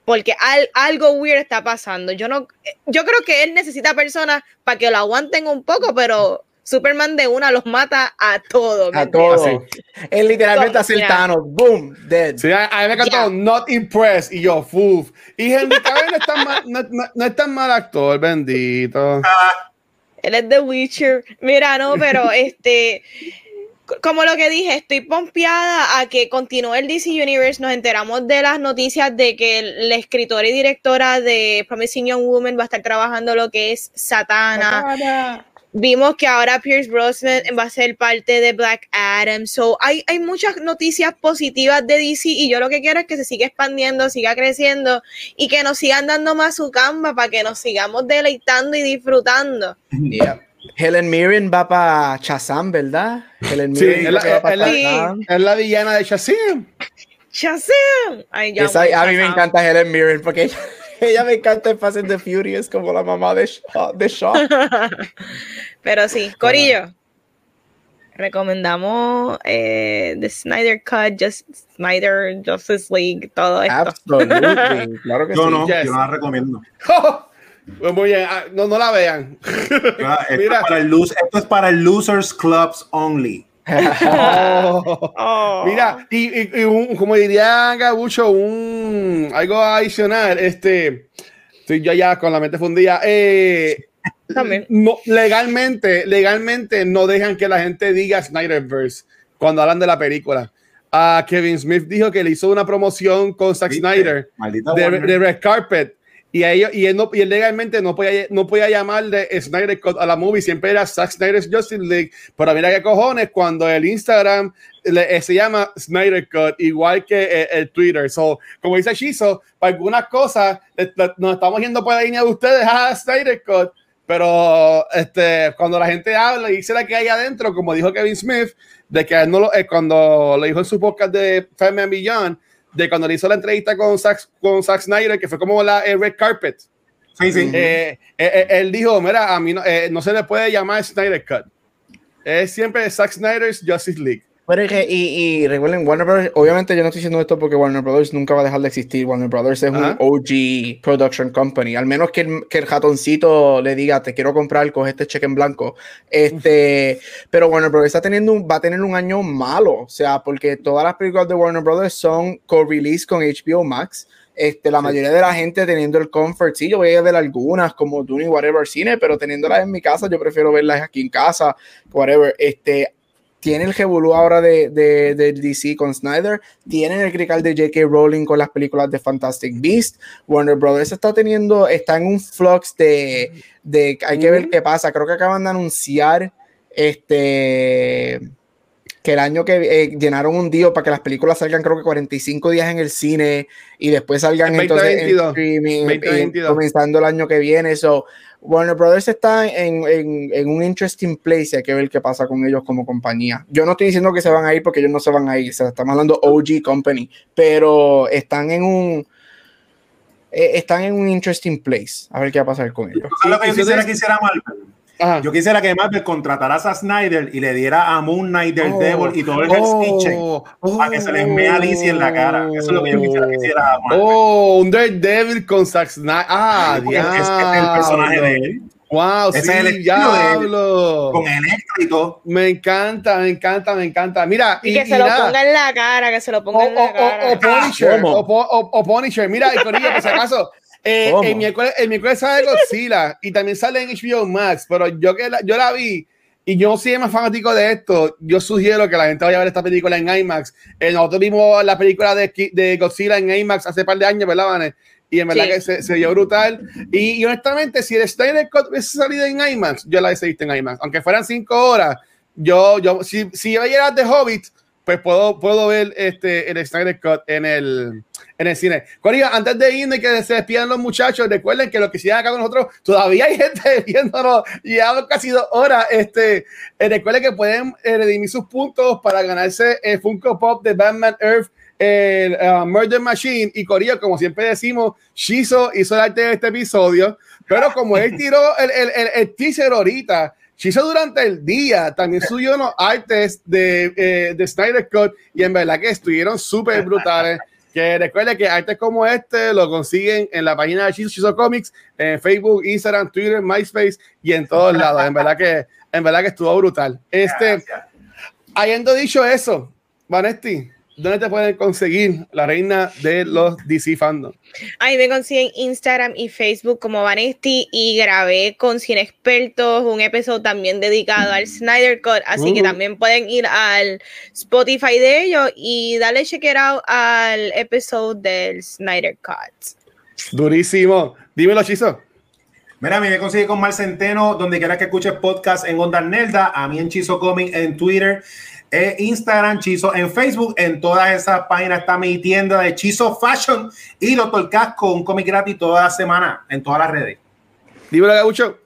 porque al- algo weird está pasando. Yo no, yo creo que él necesita personas para que lo aguanten un poco, pero Superman de una los mata a todos. ¿me A entiendes? todo. Él literalmente hace el. Thanos, boom, dead. Sí, a, a mí me encantó. Not Impressed y yo, fuf. Y Henry Cavill no es tan mal, no, no- no es tan mal actor, bendito. Él es The Witcher. Mira, no, pero este, como lo que dije, estoy pompeada a que continúe el DC Universe. Nos enteramos de las noticias de que la escritora y directora de Promising Young Woman va a estar trabajando lo que es Satana. Vimos que ahora Pierce Brosnan va a ser parte de Black Adam. So, hay, hay muchas noticias positivas de DC y yo lo que quiero es que se siga expandiendo, siga creciendo y que nos sigan dando más su camba para que nos sigamos deleitando y disfrutando. Yeah. Helen Mirren va para Shazam, ¿verdad? Helen Sí, Mirren es la, va es la- Sí. Es la villana de Shazam. Shazam. Ay, ya Esa- a mí me encanta Helen Mirren porque ella, ella me encanta en Fast and the Furious como la mamá de Shaw. De Shaw. Pero sí, Corillo. Recomendamos eh, The Snyder Cut, Just Snyder Justice League, todo esto. Absolutely, claro que Yo sí. no, yes. yo no la recomiendo. Pues muy bien, ah, no, no la vean. La- esto, Mira. es para el esto es para el Losers Clubs only. Oh. Oh. Mira, y, y- y un- como diría Gabucho, un algo adicional, este, estoy yo ya con la mente fundida. Eh, También. no, legalmente, legalmente no dejan que la gente diga Snyderverse cuando hablan de la película. Ah, Kevin Smith dijo que le hizo una promoción con Zack ¿Viste? Snyder de, de Red Carpet. Y, a ellos, y, él no, y él legalmente no podía, no podía llamarle Snyder Cut a la movie, siempre era Zack Snyder's Justice League. Pero mira qué cojones, cuando el Instagram le- eh, se llama Snyder Cut, igual que eh, el Twitter. So, como dice Shizo, para algunas cosas nos estamos yendo por la línea de ustedes, ah, Snyder Cut. Pero este, cuando la gente habla y dice la que hay adentro, como dijo Kevin Smith, de que a él no lo, eh, cuando lo dijo en su podcast de Batman Beyond, de cuando le hizo la entrevista con Zack, con Zack Snyder, que fue como la el red carpet, Sí, sí. eh, eh, eh, él dijo, mira, a mí no, eh, no se le puede llamar Snyder Cut. Es siempre Zack Snyder's Justice League. Pero y, y recuerden, Warner Brothers, obviamente yo no estoy diciendo esto porque Warner Brothers nunca va a dejar de existir. Warner Brothers es Ajá. un OG production company. Al menos que el, que el ratoncito le diga, te quiero comprar, coge este cheque en blanco. Este, pero Warner Brothers está teniendo un- va a tener un año malo. O sea, porque todas las películas de Warner Brothers son co-release con HBO Max. Este, la mayoría de la gente teniendo el comfort, sí, yo voy a ver algunas como Dune y whatever cine, pero teniéndolas en mi casa, yo prefiero verlas aquí en casa, whatever. Este, tiene el revolú ahora de, de, del DC con Snyder, tienen el crical de J.K. Rowling con las películas de Fantastic Beast, Warner Brothers está teniendo, está en un flux de, de hay que ver qué pasa, creo que acaban de anunciar este que el año que eh, llenaron un día para que las películas salgan creo que 45 días en el cine y después salgan En entonces en 2022. streaming eh, 2022. comenzando el año que viene, so Warner Brothers está en, en, en un interesting place y hay que ver qué pasa con ellos como compañía. Yo no estoy diciendo que se van a ir porque ellos no se van a ir, se estamos hablando OG Company, pero están en un eh, están en un interesting place. A ver qué va a pasar con ellos. ¿Tú sabes lo que yo si quisiera que hiciera Marvel? Ajá. Yo quisiera que Marvel contratara a Snyder y le diera a Moon Knight, del Oh, Devil y todo el oh, Kitchen para que se les mea a DC en la cara. Eso es lo que yo quisiera que hiciera Marvel. Oh, un Daredevil con Zack Snyder. Ah, Porque ese es el personaje de él. Wow, Ese sí, es el estilo de él. diablo. Con Electro y todo. Me encanta, me encanta, me encanta. Mira, Y, que se lo nada. ponga en la cara, que se lo o, ponga en o, la cara. o, o Punisher, o, o- o Punisher. Mira, y Corillo, por si acaso, eh, el, miércoles, el miércoles sale Godzilla y también sale en HBO Max, pero yo que la, yo la vi y yo soy más fanático de esto, yo sugiero que la gente vaya a ver esta película en IMAX. Eh, nosotros vimos la película de, de Godzilla en IMAX hace un par de años, ¿verdad, Vane? Y en verdad Sí. que se, se vio brutal. Y, y honestamente, si el Snyder Cut hubiese salido en IMAX, yo la hubiese visto en IMAX. Aunque fueran cinco horas, yo, yo si, si yo llegara de Hobbit, pues puedo, puedo ver este, el Snyder Cut en el, en el cine. Corillo, antes de irnos y que se despidan los muchachos, recuerden que lo que sigan acá con nosotros, todavía hay gente viéndonos, llevamos casi dos horas. Este, eh, recuerden que pueden eh, redimir sus puntos para ganarse el Funko Pop de Batman Earth, el uh, Murder Machine. Y Corillo, como siempre decimos, Shizo hizo el arte de este episodio, pero como él tiró el, el, el, el teaser ahorita, Shizo durante el día también subió unos artes de, eh, de Snyder Cut y en verdad que estuvieron súper brutales. Que recuerde que artes como este lo consiguen en la página de Shizo Comics, en Facebook, Instagram, Twitter, MySpace y en todos lados. En verdad que, en verdad que estuvo brutal. Este, habiendo dicho eso, Vanesti, ¿dónde te pueden conseguir la reina de los DC fandom? Ahí me consiguen Instagram y Facebook como Vanesti y grabé con 100 expertos un episodio también dedicado al Snyder Cut, así que Uh. también pueden ir al Spotify de ellos y darle check it out al episodio del Snyder Cut. Durísimo. Dímelo, Chizo. Mira, a mí me consigue con Mar Centeno, donde quiera que escuches podcast en Onda Nelda, a mí en Chizo Comic en Twitter, e Instagram, Chizo en Facebook, en todas esas páginas está mi tienda de Chizo Fashion y Doctor Casco, un cómic gratis toda la semana en todas las redes. Dímelo, Gabucho.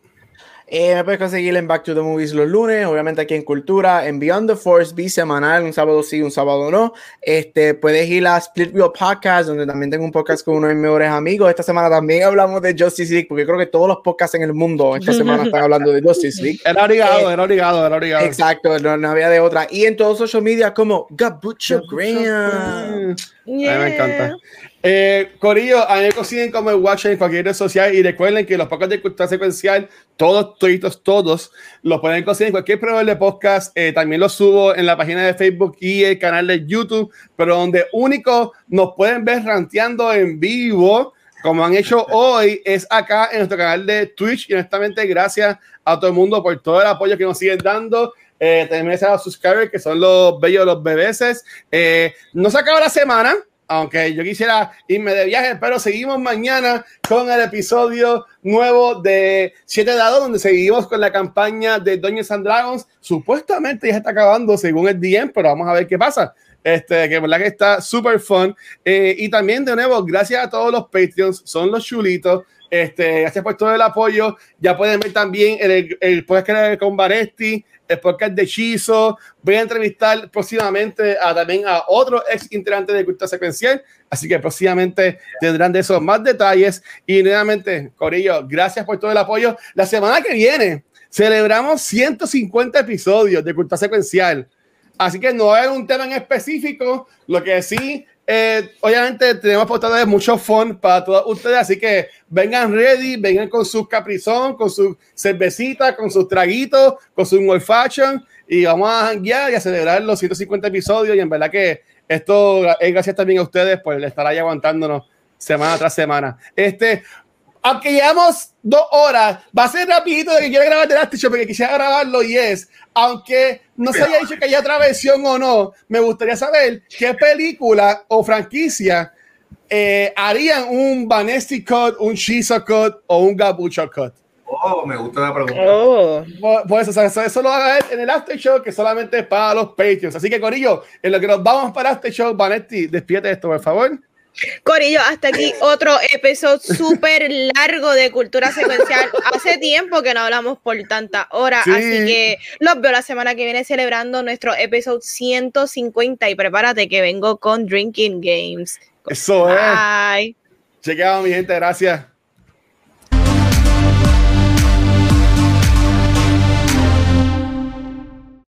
Eh, me puedes conseguir en Back to the Movies los lunes, obviamente aquí en Cultura, en Beyond the Force, bisemanal, un sábado sí, un sábado no. Este, puedes ir a Split Wheel Podcast, donde también tengo un podcast con uno de mis mejores amigos. Esta semana también hablamos de Justice League, porque creo que todos los podcasts en el mundo esta semana están hablando de Justice League. Era obligado, Eh, era obligado, era obligado. Exacto, no, no había de otra. Y en todos social media como Gabucho Graham. A mí Yeah. me encanta. Eh, Corillo, a mí me consiguen como el Watch en cualquier red social y recuerden que los podcasts de cultura secuencial, todos, toditos, todos, los pueden conseguir en cualquier proveedor de podcast. Eh, también los subo en la página de Facebook y el canal de YouTube, pero donde único nos pueden ver ranteando en vivo, como han hecho hoy, es acá en nuestro canal de Twitch. Y honestamente, gracias a todo el mundo por todo el apoyo que nos siguen dando. Eh, también gracias a los subscribers que son los bellos, los bebeses. Eh, no se acaba la semana, aunque yo quisiera irme de viaje, pero seguimos mañana con el episodio nuevo de Siete Dados, donde seguimos con la campaña de Dungeons and Dragons. Supuestamente ya está acabando según el DM, pero vamos a ver qué pasa. Este, que verdad que está súper fun. Eh, y también, de nuevo, gracias a todos los Patreons, son los chulitos. Este, gracias por todo el apoyo. Ya pueden ver también el, el podcast con Vanesti, el podcast de Chizo. Voy a entrevistar próximamente a, también a otro ex integrante de Cultura Secuencial. Así que próximamente tendrán de esos más detalles. Y nuevamente, Corillo, gracias por todo el apoyo. La semana que viene celebramos 150 episodios de Cultura Secuencial. Así que no es un tema en específico. Lo que sí, eh, obviamente tenemos portadas de mucho fun para todos ustedes. Así que vengan ready, vengan con sus caprizón, con su cervecita, con sus traguitos, con su old fashion. Y vamos a janguear y a celebrar los 150 episodios. Y en verdad que esto es gracias también a ustedes por estar ahí aguantándonos semana tras semana. Este, aunque llevamos dos horas, va a ser rapidito de que quiero grabar The Last Show porque quisiera grabarlo y es, aunque no se haya dicho que haya otra versión o no, me gustaría saber qué película o franquicia eh, harían un Vanesti Cut, un Shiza Cut o un Gabucho Cut. Oh, me gusta la pregunta. Oh. Por, por eso, o sea, eso, eso lo van a ver en el After Show que solamente es para los Patreons. Así que, Corillo, en lo que nos vamos para After Show, Vanetti, despídete esto, por favor. Corillo, hasta aquí otro episodio súper largo de cultura secuencial. Hace tiempo que no hablamos por tantas horas, Sí. así que los veo la semana que viene celebrando nuestro episodio 150 y prepárate que vengo con Drinking Games. Eso es. Bye. Chequeado, mi gente, gracias.